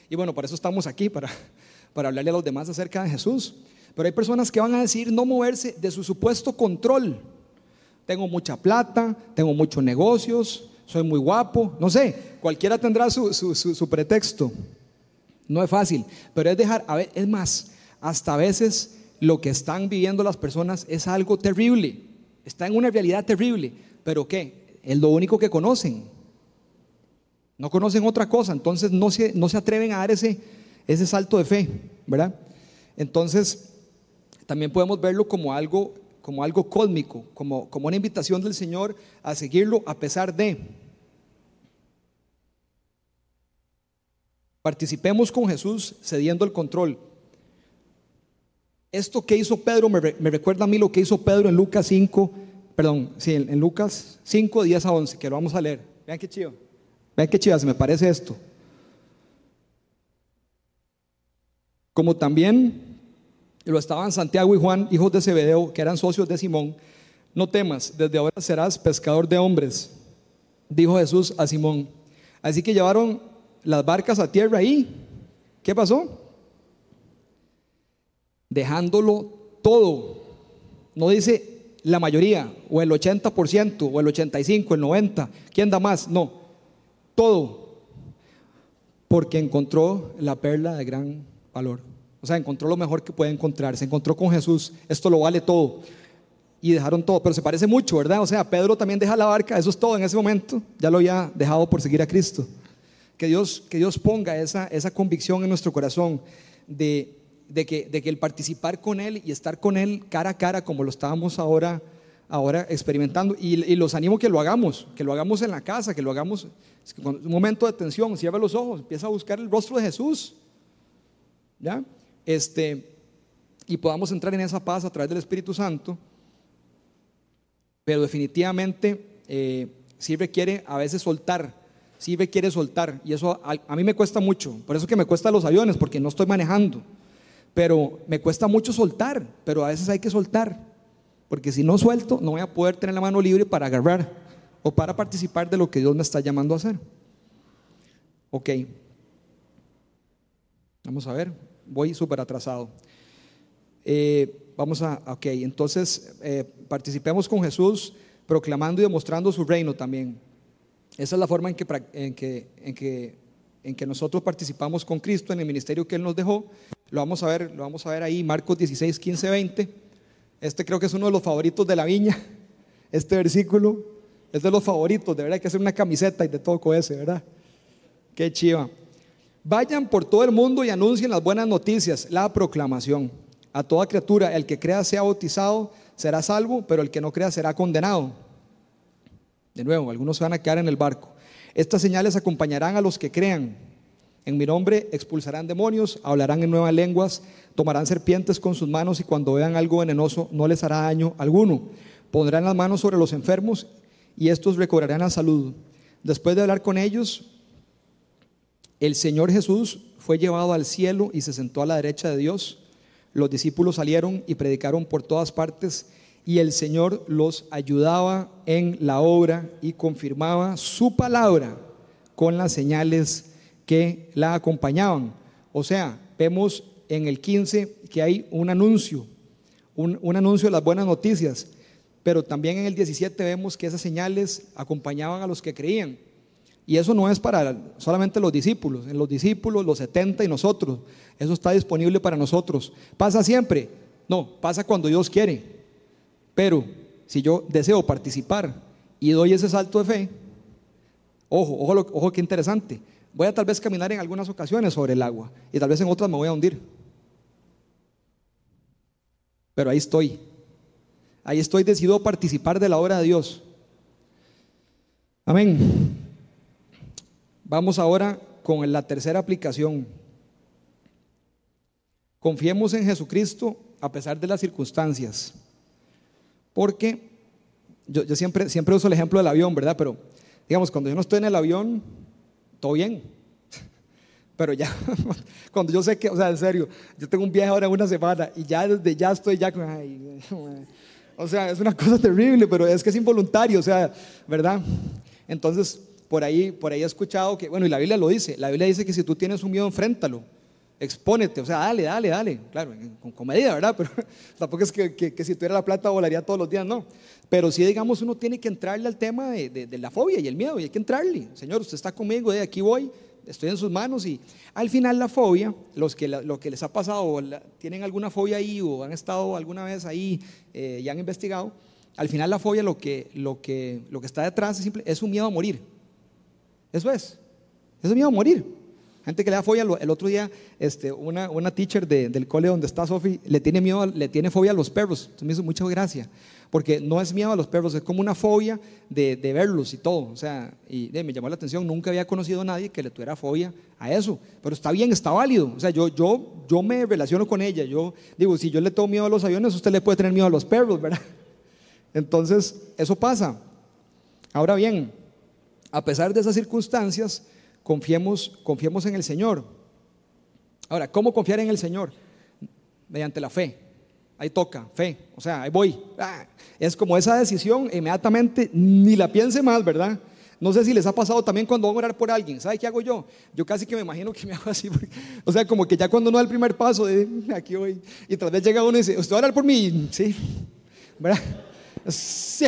Y bueno, por eso estamos aquí, para, [LAUGHS] para hablarle a los demás acerca de Jesús. Pero hay personas que van a decir no moverse de su supuesto control. Tengo mucha plata, tengo muchos negocios, soy muy guapo, no sé, cualquiera tendrá su, pretexto. No es fácil, pero es dejar, a ver, es más, hasta a veces lo que están viviendo las personas es algo terrible, está en una realidad terrible, pero ¿qué? Es lo único que conocen. No conocen otra cosa, entonces no se, no se atreven a dar ese, ese salto de fe, ¿verdad? Entonces, también podemos verlo como algo, como algo cósmico, como, como una invitación del Señor a seguirlo a pesar de. Participemos con Jesús cediendo el control. Esto que hizo Pedro me, recuerda a mí lo que hizo Pedro en Lucas 5, perdón, sí, en, Lucas 5, 10 a 11, que lo vamos a leer. Vean qué chido. Vean qué chido, se me parece esto. Como también lo estaban Santiago y Juan, hijos de Zebedeo, que eran socios de Simón. No temas, desde ahora serás pescador de hombres, dijo Jesús a Simón. Así que llevaron las barcas a tierra ahí. ¿Qué pasó? dejándolo todo. No dice la mayoría, o el 80%, o el 85%, el 90%, ¿quién da más? No, todo. Porque encontró la perla de gran valor. O sea, encontró lo mejor que puede encontrar. Se encontró con Jesús. Esto lo vale todo. Y dejaron todo. Pero se parece mucho, ¿verdad? O sea, Pedro también deja la barca. Eso es todo en ese momento. Ya lo había dejado por seguir a Cristo. Que Dios, que Dios ponga esa, esa convicción en nuestro corazón de de que, de que el participar con Él y estar con Él cara a cara, como lo estábamos ahora, ahora experimentando, y, los animo que lo hagamos, que lo hagamos en la casa, que lo hagamos en un momento de tensión, cierra los ojos, empieza a buscar el rostro de Jesús, ¿ya? Este, y podamos entrar en esa paz a través del Espíritu Santo, pero definitivamente eh, sí a veces soltar, sí requiere soltar, y eso a, a mí me cuesta mucho, por eso que me cuesta los aviones, porque no estoy manejando pero me cuesta mucho soltar, pero a veces hay que soltar, porque si no suelto, no voy a poder tener la mano libre para agarrar o para participar de lo que Dios me está llamando a hacer. Ok, vamos a ver, voy súper atrasado. Eh, vamos a, ok, entonces eh, participemos con Jesús proclamando y demostrando su reino también. Esa es la forma en que, en que, en que, en que nosotros participamos con Cristo en el ministerio que Él nos dejó lo vamos a ver, lo vamos a ver ahí, Marcos 16, 15, 20. Este creo que es uno de los favoritos de la viña. [LAUGHS] Este versículo es de los favoritos, de verdad hay que hacer una camiseta y de todo con ese, ¿verdad? Qué chiva. Vayan por todo el mundo y anuncien las buenas noticias, la proclamación. A toda criatura, el que crea sea bautizado será salvo, pero el que no crea será condenado. De nuevo, algunos se van a quedar en el barco. Estas señales acompañarán a los que crean. En mi nombre expulsarán demonios, hablarán en nuevas lenguas, tomarán serpientes con sus manos y cuando vean algo venenoso no les hará daño alguno. Pondrán las manos sobre los enfermos y estos recobrarán la salud. Después de hablar con ellos, el Señor Jesús fue llevado al cielo y se sentó a la derecha de Dios. Los discípulos salieron y predicaron por todas partes y el Señor los ayudaba en la obra y confirmaba su palabra con las señales que la acompañaban. O sea, vemos en el 15 que hay un anuncio, un, anuncio de las buenas noticias, pero también en el 17 vemos que esas señales acompañaban a los que creían. Y eso no es para solamente los discípulos, en los discípulos, los 70 y nosotros. Eso está disponible para nosotros. ¿Pasa siempre? No, pasa cuando Dios quiere. Pero si yo deseo participar y doy ese salto de fe, ojo, ojo, ojo qué interesante. Voy a tal vez caminar en algunas ocasiones sobre el agua y tal vez en otras me voy a hundir. Pero ahí estoy. Ahí estoy decidido a participar de la obra de Dios. Amén. Vamos ahora con la tercera aplicación. Confiemos en Jesucristo a pesar de las circunstancias. Porque yo, siempre, siempre uso el ejemplo del avión, ¿verdad? Pero digamos, cuando yo no estoy en el avión, todo bien. [LAUGHS] Pero ya, [LAUGHS] cuando yo sé que, o sea, en serio, yo tengo un viaje ahora una semana y ya desde ya estoy ya con, ay, [LAUGHS] o sea, es una cosa terrible, pero es que es involuntario, o sea, ¿verdad? Entonces, por ahí, por ahí he escuchado que, bueno, y la Biblia lo dice, la Biblia dice que si tú tienes un miedo, enfréntalo, expónete, o sea, dale, dale, dale, claro, con, medida, ¿verdad? [LAUGHS] Pero tampoco es que, que, si tuviera la plata volaría todos los días, no. Pero sí, digamos, uno tiene que entrarle al tema de, la fobia y el miedo, y hay que entrarle. Señor, usted está conmigo, de aquí voy, estoy en sus manos y al final la fobia, los que, lo que les ha pasado, tienen alguna fobia ahí o han estado alguna vez ahí eh, y han investigado, al final la fobia que, que, lo que está detrás es, simple, es un miedo a morir. Eso es, es un miedo a morir. Gente que le da fobia, el otro día este, una, una teacher del cole donde está Sofi le tiene miedo, le tiene fobia a los perros. Entonces me hizo mucha gracia, porque no es miedo a los perros, es como una fobia de, de verlos y todo. O sea, y me llamó la atención, nunca había conocido a nadie que le tuviera fobia a eso. Pero está bien, está válido. O sea, yo, yo, yo me relaciono con ella. Yo digo, si yo le tengo miedo a los aviones, usted le puede tener miedo a los perros, ¿verdad? Entonces, eso pasa. Ahora bien, a pesar de esas circunstancias, confiemos, confiemos en el Señor. Ahora, ¿cómo confiar en el Señor? Mediante la fe. Ahí toca, fe. O sea, ahí voy. Ah, es como esa decisión, inmediatamente ni la piense más, ¿verdad? No sé si les ha pasado también cuando van a orar por alguien. ¿Sabe qué hago yo? Yo casi que me imagino que me [LAUGHS] hago así. o sea, como que ya cuando no da el primer paso, de aquí voy. Y tal vez llega uno y dice, ¿usted va a orar por mí? Sí. ¿Verdad? Sí.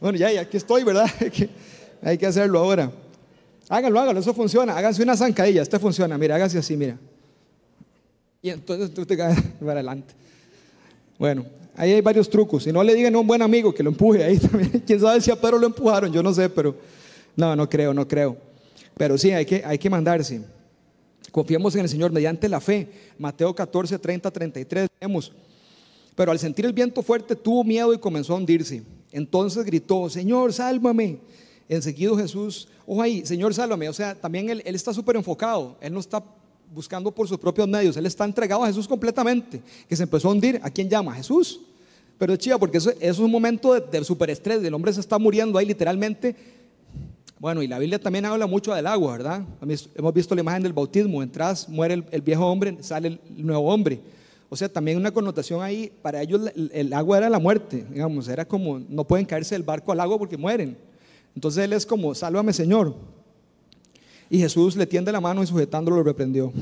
Bueno, ya, ya aquí estoy, ¿verdad? [LAUGHS] Hay que hacerlo ahora. Háganlo, háganlo, eso funciona. Háganse una zancadilla, esto funciona. Mira, háganse así, mira. Y entonces tú te caes [LAUGHS] para adelante. Bueno, ahí hay varios trucos. Si no le digan a un buen amigo que lo empuje ahí [LAUGHS] también. Quién sabe si a Pedro lo empujaron, yo no sé, pero no, no creo, no creo. Pero sí, hay que, hay que mandarse. Confiemos en el Señor mediante la fe. Mateo 14, 30, 33. Vemos. Pero al sentir el viento fuerte tuvo miedo y comenzó a hundirse. Entonces gritó, Señor, sálvame. Enseguida Jesús, ojo ahí, Señor, sálvame. O sea, también él, está súper enfocado. Él no está buscando por sus propios medios. Él está entregado a Jesús completamente. Que se empezó a hundir. ¿A quién llama? Jesús. Pero chiva porque eso, es un momento de, de superestrés. El hombre se está muriendo ahí literalmente. Bueno, y la Biblia también habla mucho del agua, ¿verdad? Hemos visto la imagen del bautismo. Entras, muere el, viejo hombre, sale el nuevo hombre. O sea, también una connotación ahí, para ellos el, el, agua era la muerte, digamos, era como, no pueden caerse del barco al agua porque mueren. Entonces él es como, sálvame Señor. Y Jesús le tiende la mano y sujetándolo lo reprendió.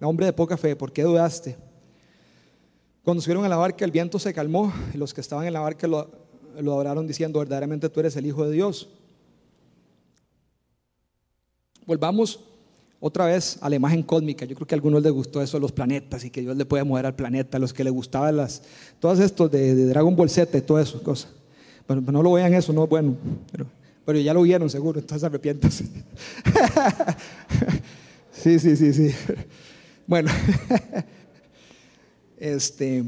Hombre de poca fe, ¿por qué dudaste? Cuando subieron a la barca el viento se calmó y los que estaban en la barca lo, lo adoraron diciendo, verdaderamente tú eres el Hijo de Dios. Volvamos otra vez a la imagen cósmica. Yo creo que a algunos les gustó eso de los planetas y que Dios le puede mover al planeta, los que les gustaban las, todas estos de, Dragon Ball Z y todas esas cosas. Bueno, no lo vean eso, no es bueno. Pero ya lo vieron seguro, entonces arrepiéntase. [LAUGHS] sí, sí, sí, sí. Bueno, [LAUGHS] este,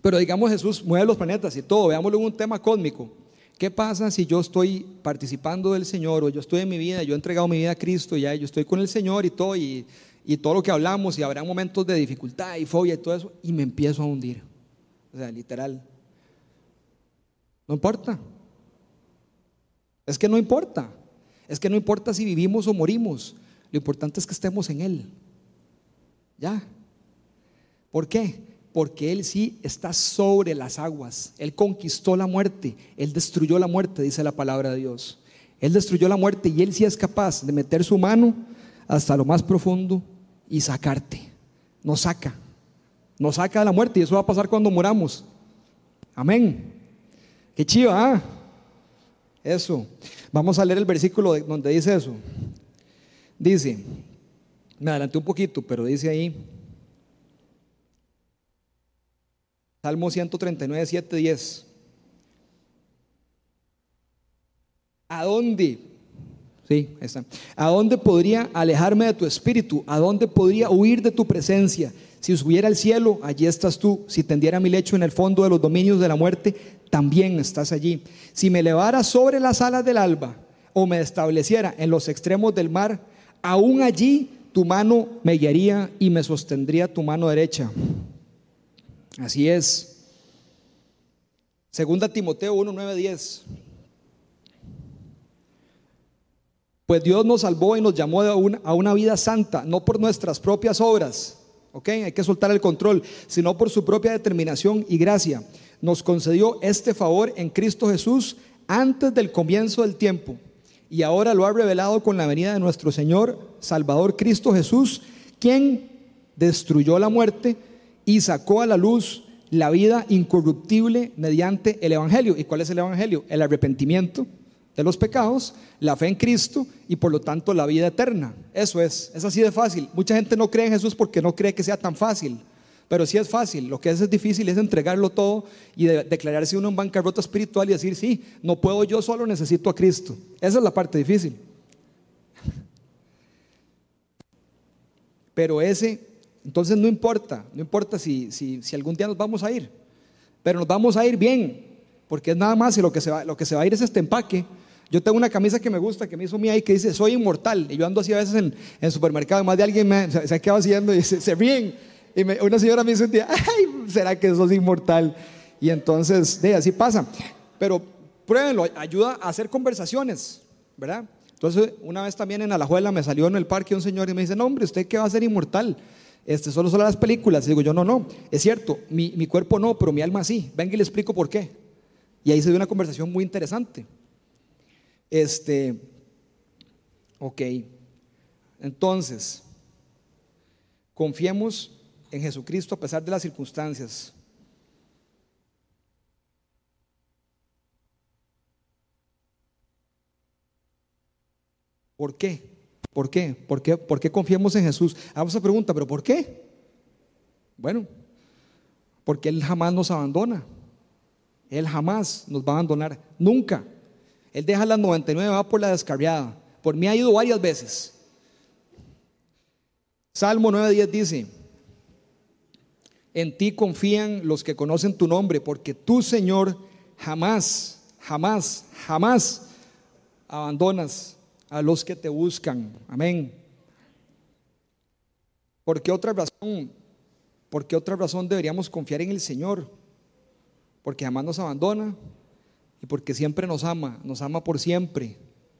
pero digamos Jesús mueve los planetas y todo, veámoslo en un tema cósmico. ¿Qué pasa si yo estoy participando del Señor o yo estoy en mi vida, yo he entregado mi vida a Cristo, ya yo estoy con el Señor y todo, y, y todo lo que hablamos, y habrá momentos de dificultad y fobia y todo eso, y me empiezo a hundir? O sea, literal. No importa, es que no importa. Es que no importa si vivimos o morimos. Lo importante es que estemos en Él. ¿Ya? ¿Por qué? Porque Él sí está sobre las aguas. Él conquistó la muerte. Él destruyó la muerte, dice la palabra de Dios. Él destruyó la muerte y Él sí es capaz de meter su mano hasta lo más profundo y sacarte. Nos saca. Nos saca de la muerte y eso va a pasar cuando moramos. Amén. Qué chiva, ¿ah? Eso. Vamos a leer el versículo donde dice eso. Dice, me adelanté un poquito, pero dice ahí, Salmo 139, 7, 10. ¿A dónde? Sí, está. ¿A dónde podría alejarme de tu espíritu? ¿A dónde podría huir de tu presencia? Si subiera al cielo, allí estás tú. Si tendiera mi lecho en el fondo de los dominios de la muerte, también estás allí. Si me elevara sobre las alas del alba o me estableciera en los extremos del mar, aún allí tu mano me guiaría y me sostendría tu mano derecha. Así es. Segunda Timoteo 1, 9, 10. Pues Dios nos salvó y nos llamó a una, a una vida santa, no por nuestras propias obras ¿ok? Hay que soltar el control, sino por su propia determinación y gracia. Nos concedió este favor en Cristo Jesús antes del comienzo del tiempo y ahora lo ha revelado con la venida de nuestro Señor Salvador Cristo Jesús, quien destruyó la muerte y sacó a la luz la vida incorruptible mediante el Evangelio. ¿Y cuál es el Evangelio? El arrepentimiento de los pecados, la fe en Cristo y por lo tanto la vida eterna. Eso es, es así de fácil. Mucha gente no cree en Jesús porque no cree que sea tan fácil, pero sí es fácil. Lo que es, difícil es entregarlo todo y declararse uno en bancarrota espiritual y decir, sí, no puedo yo solo, necesito a Cristo. Esa es la parte difícil. Pero ese, entonces no importa, no importa si, si, si algún día nos vamos a ir, pero nos vamos a ir bien, porque es nada más y lo que se va, lo que se va a ir es este empaque. Yo tengo una camisa que me gusta, que me hizo mía ahí, que dice, soy inmortal. Y yo ando así a veces en el supermercado, más de alguien me, se, ha quedado haciendo y [LAUGHS] se, se ríen. Y una señora me dice un día, ay, ¿será que sos inmortal? Y entonces, de así pasa. Pero pruébenlo, ayuda a hacer conversaciones, ¿verdad? Entonces, una vez también en Alajuela me salió en el parque un señor y me dice, no, hombre, ¿usted qué va a ser inmortal? Este, solo son las películas. Y digo, yo no, no, es cierto, mi, mi cuerpo no, pero mi alma sí. Venga y le explico por qué. Y ahí se dio una conversación muy interesante. Este, ok. Entonces, confiemos en Jesucristo a pesar de las circunstancias. ¿Por qué? ¿Por qué? ¿Por qué? ¿Por qué confiamos en Jesús? Hagamos esa pregunta, ¿pero por qué? Bueno, porque Él jamás nos abandona. Él jamás nos va a abandonar, nunca. Él deja las 99, va por la descarriada. Por mí ha ido varias veces. Salmo 9.10 dice, en ti confían los que conocen tu nombre, porque tú, Señor, jamás, jamás, jamás abandonas a los que te buscan. Amén. ¿Por qué otra razón? ¿Por qué otra razón deberíamos confiar en el Señor? Porque jamás nos abandona y porque siempre nos ama, nos ama por siempre.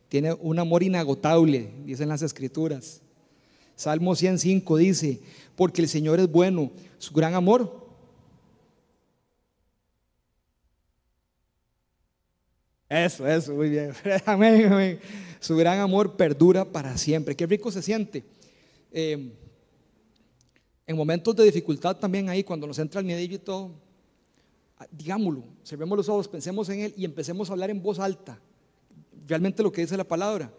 Tiene un amor inagotable, dicen las escrituras. Salmo 105 dice, porque el Señor es bueno, su gran amor. Eso, eso, muy bien. [LAUGHS] Amén, amén. Su gran amor perdura para siempre. Qué rico se siente. Eh, en momentos de dificultad también ahí, cuando nos entra el miedillo y todo, ah, digámoslo, cerremos los ojos, pensemos en Él y empecemos a hablar en voz alta. Realmente lo que dice la palabra.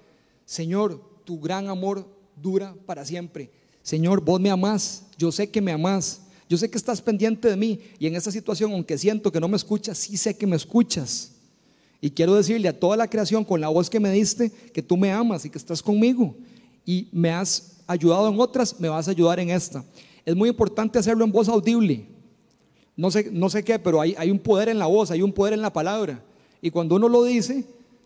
Señor, tu gran amor dura para siempre. Señor, vos me amás, yo sé que me amás, yo sé que estás pendiente de mí y en esta situación, aunque siento que no me escuchas, sí sé que me escuchas. Y quiero decirle a toda la creación con la voz que me diste que tú me amas y que estás conmigo. Y me has ayudado en otras, me vas a ayudar en esta. Es muy importante hacerlo en voz audible. No sé, no sé qué, pero hay, hay un poder en la voz, hay un poder en la palabra. Y cuando uno lo dice,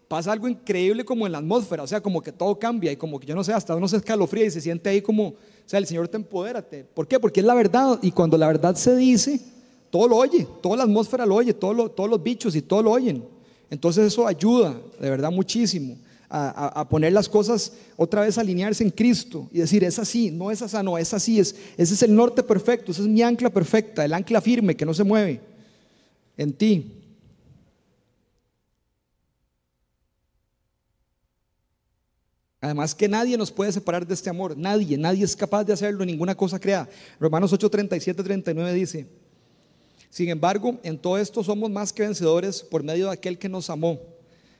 pasa algo increíble como en la atmósfera, o sea, como que todo cambia y como que yo no sé, hasta uno se escalofría y se siente ahí como, o sea, el Señor te empodérate. ¿Por qué? Porque es la verdad y cuando la verdad se dice, todo lo oye, toda la atmósfera lo oye, todo todos los bichos y todo lo oyen. Entonces eso ayuda de verdad muchísimo a, poner las cosas otra vez alinearse en Cristo y decir, es así, no es esa, no, es así, es, ese es el norte perfecto, esa es mi ancla perfecta, el ancla firme que no se mueve en ti. Además que nadie nos puede separar de este amor, nadie, nadie es capaz de hacerlo, ninguna cosa creada. Romanos 8, 37, 39 dice, sin embargo, en todo esto somos más que vencedores por medio de aquel que nos amó.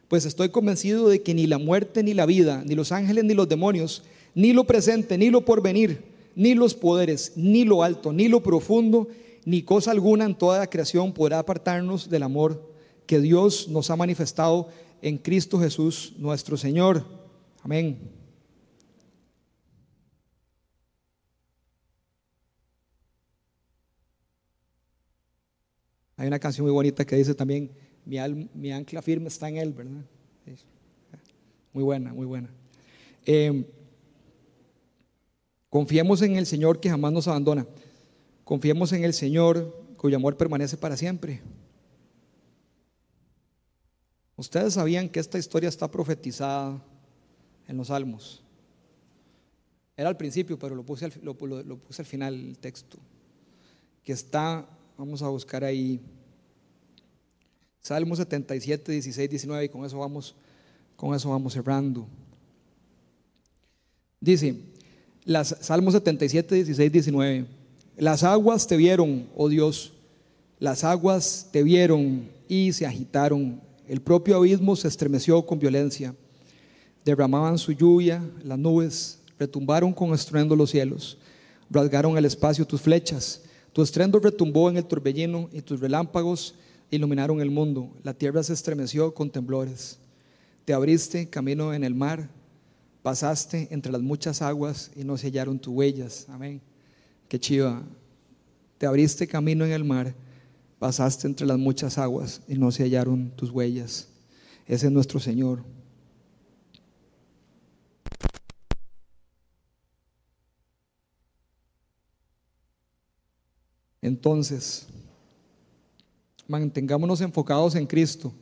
Pues estoy convencido de que ni la muerte, ni la vida, ni los ángeles, ni los demonios, ni lo presente, ni lo porvenir, ni los poderes, ni lo alto, ni lo profundo, ni cosa alguna en toda la creación podrá apartarnos del amor que Dios nos ha manifestado en Cristo Jesús nuestro Señor. Amén. Hay una canción muy bonita que dice también, mi, ancla firme está en Él, ¿verdad? Muy buena, muy buena. Em, confiemos en el Señor que jamás nos abandona. Confiemos en el Señor cuyo amor permanece para siempre. Ustedes sabían que esta historia está profetizada en los salmos. Era al principio, pero lo puse al, lo puse al final el texto. Que está Vamos a buscar ahí Salmo 77, 16, 19 y con eso vamos, con eso vamos cerrando. Dice, las, Salmo 77, 16, 19. Las aguas te vieron, oh Dios, las aguas te vieron y se agitaron. El propio abismo se estremeció con violencia. Derramaban su lluvia, las nubes retumbaron con estruendo los cielos. Rasgaron el espacio tus flechas. Tu estruendo retumbó en el torbellino y tus relámpagos iluminaron el mundo. La tierra se estremeció con temblores. Te abriste camino en el mar, pasaste entre las muchas aguas y no se hallaron tus huellas. Amén. Qué chiva. Te abriste camino en el mar, pasaste entre las muchas aguas y no se hallaron tus huellas. Ese es nuestro Señor. Entonces, mantengámonos enfocados en Cristo.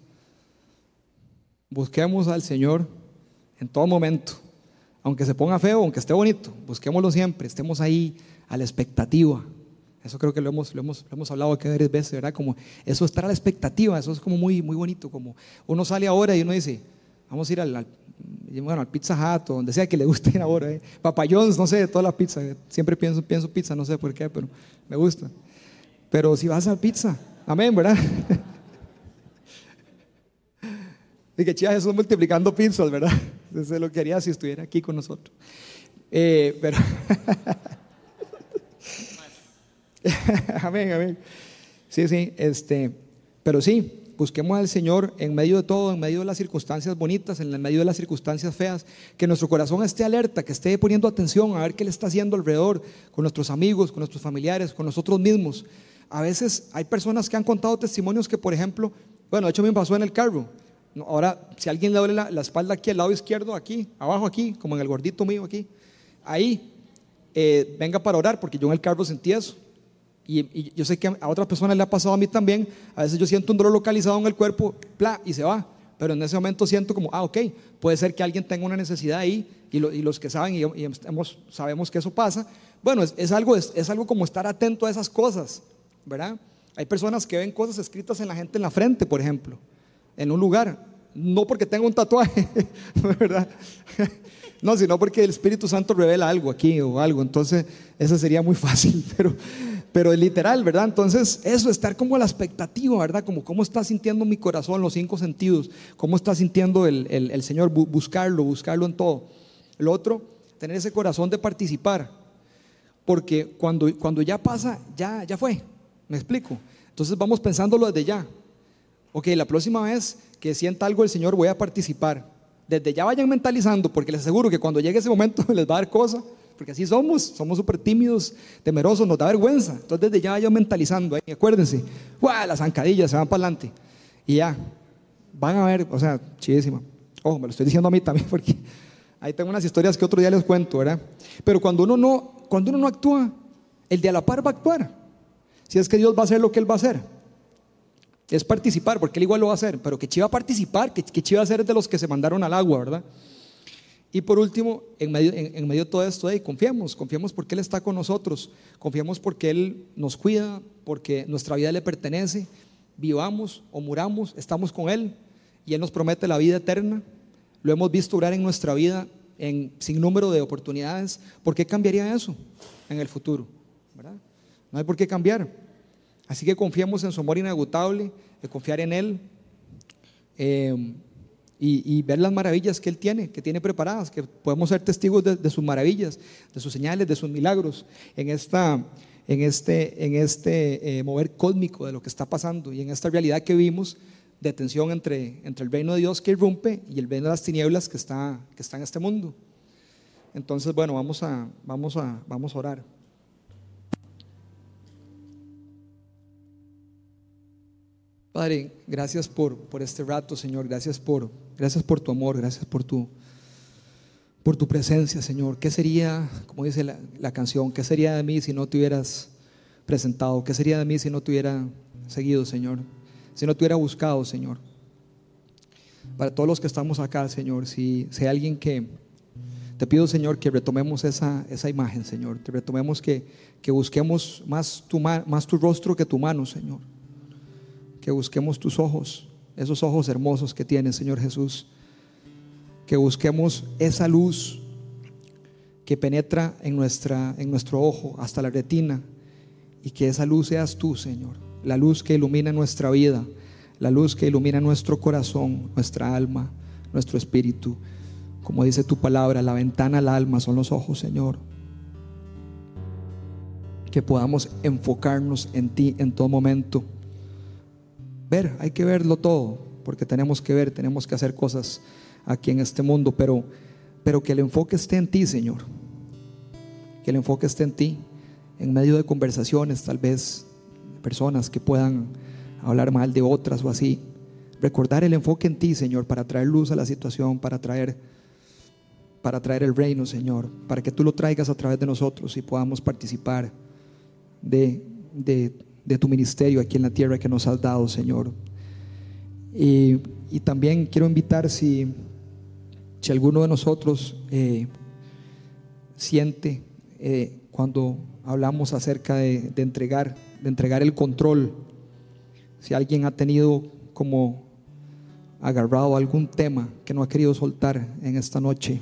Busquemos al Señor en todo momento. Aunque se ponga feo, aunque esté bonito, busquémoslo siempre, estemos ahí a la expectativa. Eso creo que lo hemos, lo hemos, lo hemos hablado aquí varias veces, ¿verdad? Como eso estar a la expectativa, eso es como muy, muy bonito. Como uno sale ahora y uno dice, vamos a ir al, bueno, al Pizza Hut o donde sea que le guste ir ahora. ¿eh? Papayons, no sé, toda la pizza. Siempre pienso, pienso pizza, no sé por qué, pero me gusta. Pero si vas a pizza, amén, ¿verdad? [LAUGHS] y que chía Jesús multiplicando pizzas, ¿verdad? [LAUGHS] Eso lo que haría si estuviera aquí con nosotros. Eh, pero. [LAUGHS] amén, amén. Sí, sí, este, pero sí, busquemos al Señor en medio de todo, en medio de las circunstancias bonitas, en medio de las circunstancias feas, que nuestro corazón esté alerta, que esté poniendo atención a ver qué le está haciendo alrededor, con nuestros amigos, con nuestros familiares, con nosotros mismos. A veces hay personas que han contado testimonios que, por ejemplo, bueno, de hecho me pasó en el carro. Ahora, si alguien le duele la, espalda aquí, al lado izquierdo, aquí, abajo aquí, como en el gordito mío aquí, ahí, eh, venga para orar, porque yo en el carro sentí eso. Y, yo sé que a otras personas le ha pasado a mí también. A veces yo siento un dolor localizado en el cuerpo, pla, y se va. Pero en ese momento siento como, ah, ok, puede ser que alguien tenga una necesidad ahí y, los que saben y, sabemos que eso pasa. Bueno, es, algo, es, algo como estar atento a esas cosas, ¿verdad? Hay personas que ven cosas escritas en la gente en la frente, por ejemplo, en un lugar. No porque tenga un tatuaje, [LAUGHS] ¿verdad? [LAUGHS] No, sino porque el Espíritu Santo revela algo aquí o algo. Entonces, eso sería muy [LAUGHS] fácil, pero pero literal, ¿verdad? Entonces, eso, estar como a la expectativa, ¿verdad? Como cómo está sintiendo mi corazón, los cinco sentidos, cómo está sintiendo el, el, Señor, buscarlo, buscarlo en todo. Lo otro, tener ese corazón de participar, porque cuando, cuando ya pasa, ya, ya fue, me explico. Entonces vamos pensándolo desde ya. Ok, la próxima vez que sienta algo el Señor voy a participar. Desde ya vayan mentalizando, porque les aseguro que cuando llegue ese momento [LAUGHS] les va a dar cosa porque así somos, somos súper tímidos, temerosos, nos da vergüenza. Entonces desde ya yo mentalizando acuérdense, ¡guau! las zancadillas se van para adelante. Y ya, van a ver, o sea, chidísima. Ojo, me lo estoy diciendo a mí también [LAUGHS] porque ahí tengo unas historias que otro día les cuento, ¿verdad? Pero cuando uno no, cuando uno no actúa, el de a la par va a actuar. Si es que Dios va a hacer lo que Él va a hacer. Es participar, porque Él igual lo va a hacer, pero que chiva participar, que, que chiva ser de los que se mandaron al agua, ¿verdad? Y por último, en medio, en, medio de todo esto, confiemos, confiemos porque Él está con nosotros, confiemos porque Él nos cuida, porque nuestra vida le pertenece, vivamos o muramos, estamos con Él y Él nos promete la vida eterna. Lo hemos visto orar en nuestra vida en sin número de oportunidades. ¿Por qué cambiaría eso en el futuro? ¿verdad? No hay por qué cambiar. Así que confiemos en su amor inagotable, de confiar en Él. Eh, y, ver las maravillas que Él tiene, que tiene preparadas, que podemos ser testigos de, sus maravillas, de sus señales, de sus milagros en, esta, en este, en este eh, mover cósmico de lo que está pasando y en esta realidad que vimos de tensión entre, entre el reino de Dios que irrumpe y el reino de las tinieblas que está, que está en este mundo. Entonces, bueno, vamos a, vamos a, vamos a orar. Padre, gracias por, por este rato, Señor. Gracias por, gracias por tu amor, gracias por tu, por tu presencia, Señor. ¿Qué sería, como dice la, la, canción, qué sería de mí si no te hubieras presentado? ¿Qué sería de mí si no te hubiera seguido, Señor? Si no te hubiera buscado, Señor. Para todos los que estamos acá, Señor, si, si hay alguien que, te pido, Señor, que retomemos esa, esa imagen, Señor. Te retomemos que, que busquemos más tu, más tu rostro que tu mano, Señor que busquemos tus ojos, esos ojos hermosos que tienes, Señor Jesús. Que busquemos esa luz que penetra en, nuestra, en nuestro ojo hasta la retina y que esa luz seas tú, Señor. La luz que ilumina nuestra vida, la luz que ilumina nuestro corazón, nuestra alma, nuestro espíritu. Como dice tu palabra, la ventana al alma son los ojos, Señor. Que podamos enfocarnos en ti en todo momento. Ver, hay que verlo todo, porque tenemos que ver, tenemos que hacer cosas aquí en este mundo, pero, pero que el enfoque esté en ti, Señor. Que el enfoque esté en ti, en medio de conversaciones, tal vez, personas que puedan hablar mal de otras o así. Recordar el enfoque en ti, Señor, para traer luz a la situación, para traer, para traer el reino, Señor, para que tú lo traigas a través de nosotros y podamos participar de, de, tu ministerio aquí en la tierra que nos has dado, Señor. Y, y también quiero invitar si si alguno de nosotros eh, siente eh, cuando hablamos acerca de, entregar, de entregar el control, si alguien ha tenido como agarrado algún tema que no ha querido soltar en esta noche,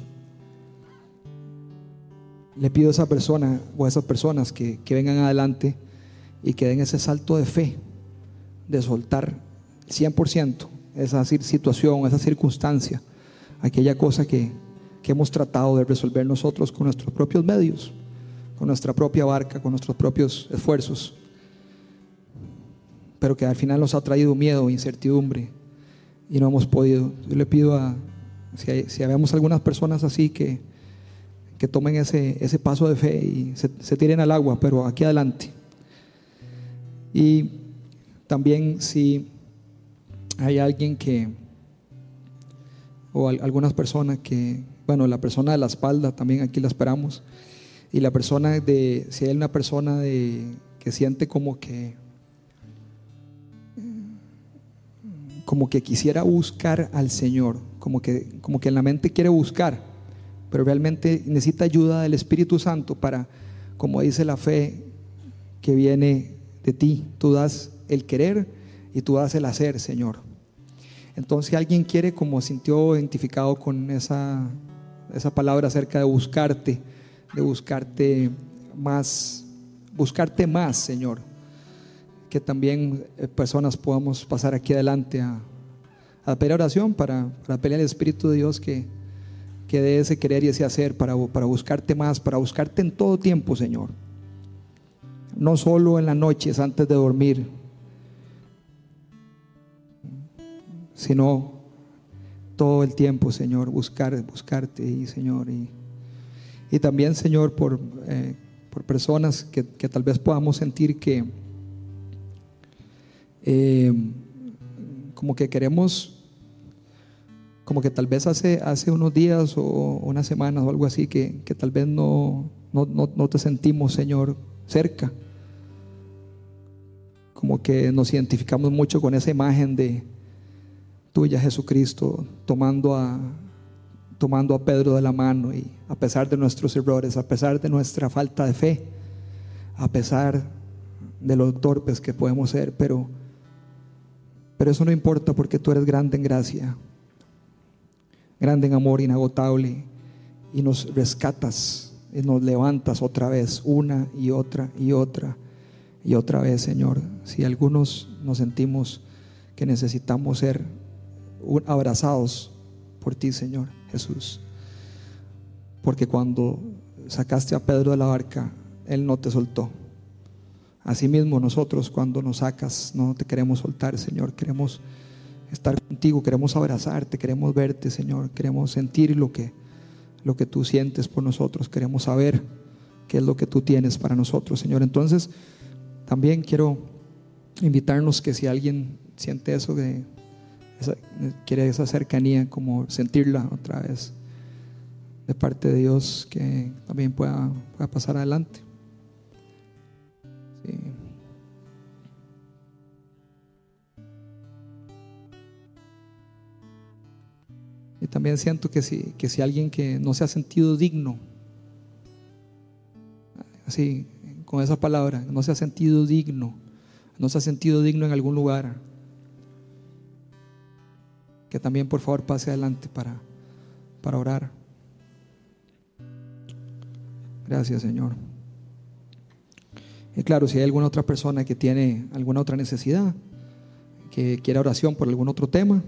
le pido a esa persona o a esas personas que, que vengan adelante y que den ese salto de fe, de soltar 100% esa situación, esa circunstancia aquella cosa que, hemos tratado de resolver nosotros con nuestros propios medios, con nuestra propia barca, con nuestros propios esfuerzos, pero que al final nos ha traído miedo, incertidumbre y no hemos podido. Yo le pido a, si, si habemos algunas personas así que, que tomen ese, ese paso de fe y se, se tiren al agua, pero aquí adelante. Y también si hay alguien que o algunas personas que, bueno, la persona de la espalda también aquí la esperamos. Y la persona de, si hay una persona de, que siente como que, como que quisiera buscar al Señor, como que, como que en la mente quiere buscar, pero realmente necesita ayuda del Espíritu Santo para, como dice la fe que viene de ti, tú das el querer y tú das el hacer, Señor. Entonces alguien quiere, como sintió identificado con esa, esa palabra acerca de buscarte, de buscarte más, buscarte más, Señor, que también eh, personas podamos pasar aquí adelante a, a pedir oración para, para pelear el Espíritu de Dios que, que dé ese querer y ese hacer para, para buscarte más, para buscarte en todo tiempo, Señor. No solo en las noches antes de dormir, sino todo el tiempo, Señor, buscar, buscarte, y, Señor. Y, y también, Señor, por, eh, por personas que, tal vez podamos sentir que eh, como que queremos, como que tal vez hace, hace unos días o unas semanas o algo así, que, tal vez no, no, no te sentimos, Señor, cerca. Como que nos identificamos mucho con esa imagen de, tuya, Jesucristo, tomando a, tomando a Pedro de la mano y a pesar de nuestros errores, a pesar de nuestra falta de fe, a pesar de los torpes que podemos ser, pero, pero eso no importa porque tú eres grande en gracia, grande en amor inagotable y nos rescatas y nos levantas otra vez, una y otra y otra y otra vez, Señor. Si algunos nos sentimos que necesitamos ser abrazados por ti, Señor Jesús. Porque cuando sacaste a Pedro de la barca, Él no te soltó. Asimismo, nosotros cuando nos sacas, no te queremos soltar, Señor. Queremos estar contigo, queremos abrazarte, queremos verte, Señor. Queremos sentir lo que, lo que tú sientes por nosotros. Queremos saber qué es lo que tú tienes para nosotros, Señor. Entonces, también quiero invitarnos que si alguien siente eso quiere esa cercanía, como sentirla otra vez de parte de Dios, que también pueda, pueda pasar adelante. Y también siento que si, que si alguien que no se ha sentido digno, así, con esa palabra, no se ha sentido digno, no se ha sentido digno en algún lugar, que también por favor pase adelante para, para orar. Gracias Señor. Y claro, si hay alguna otra persona que tiene alguna otra necesidad, que quiera oración por algún otro tema.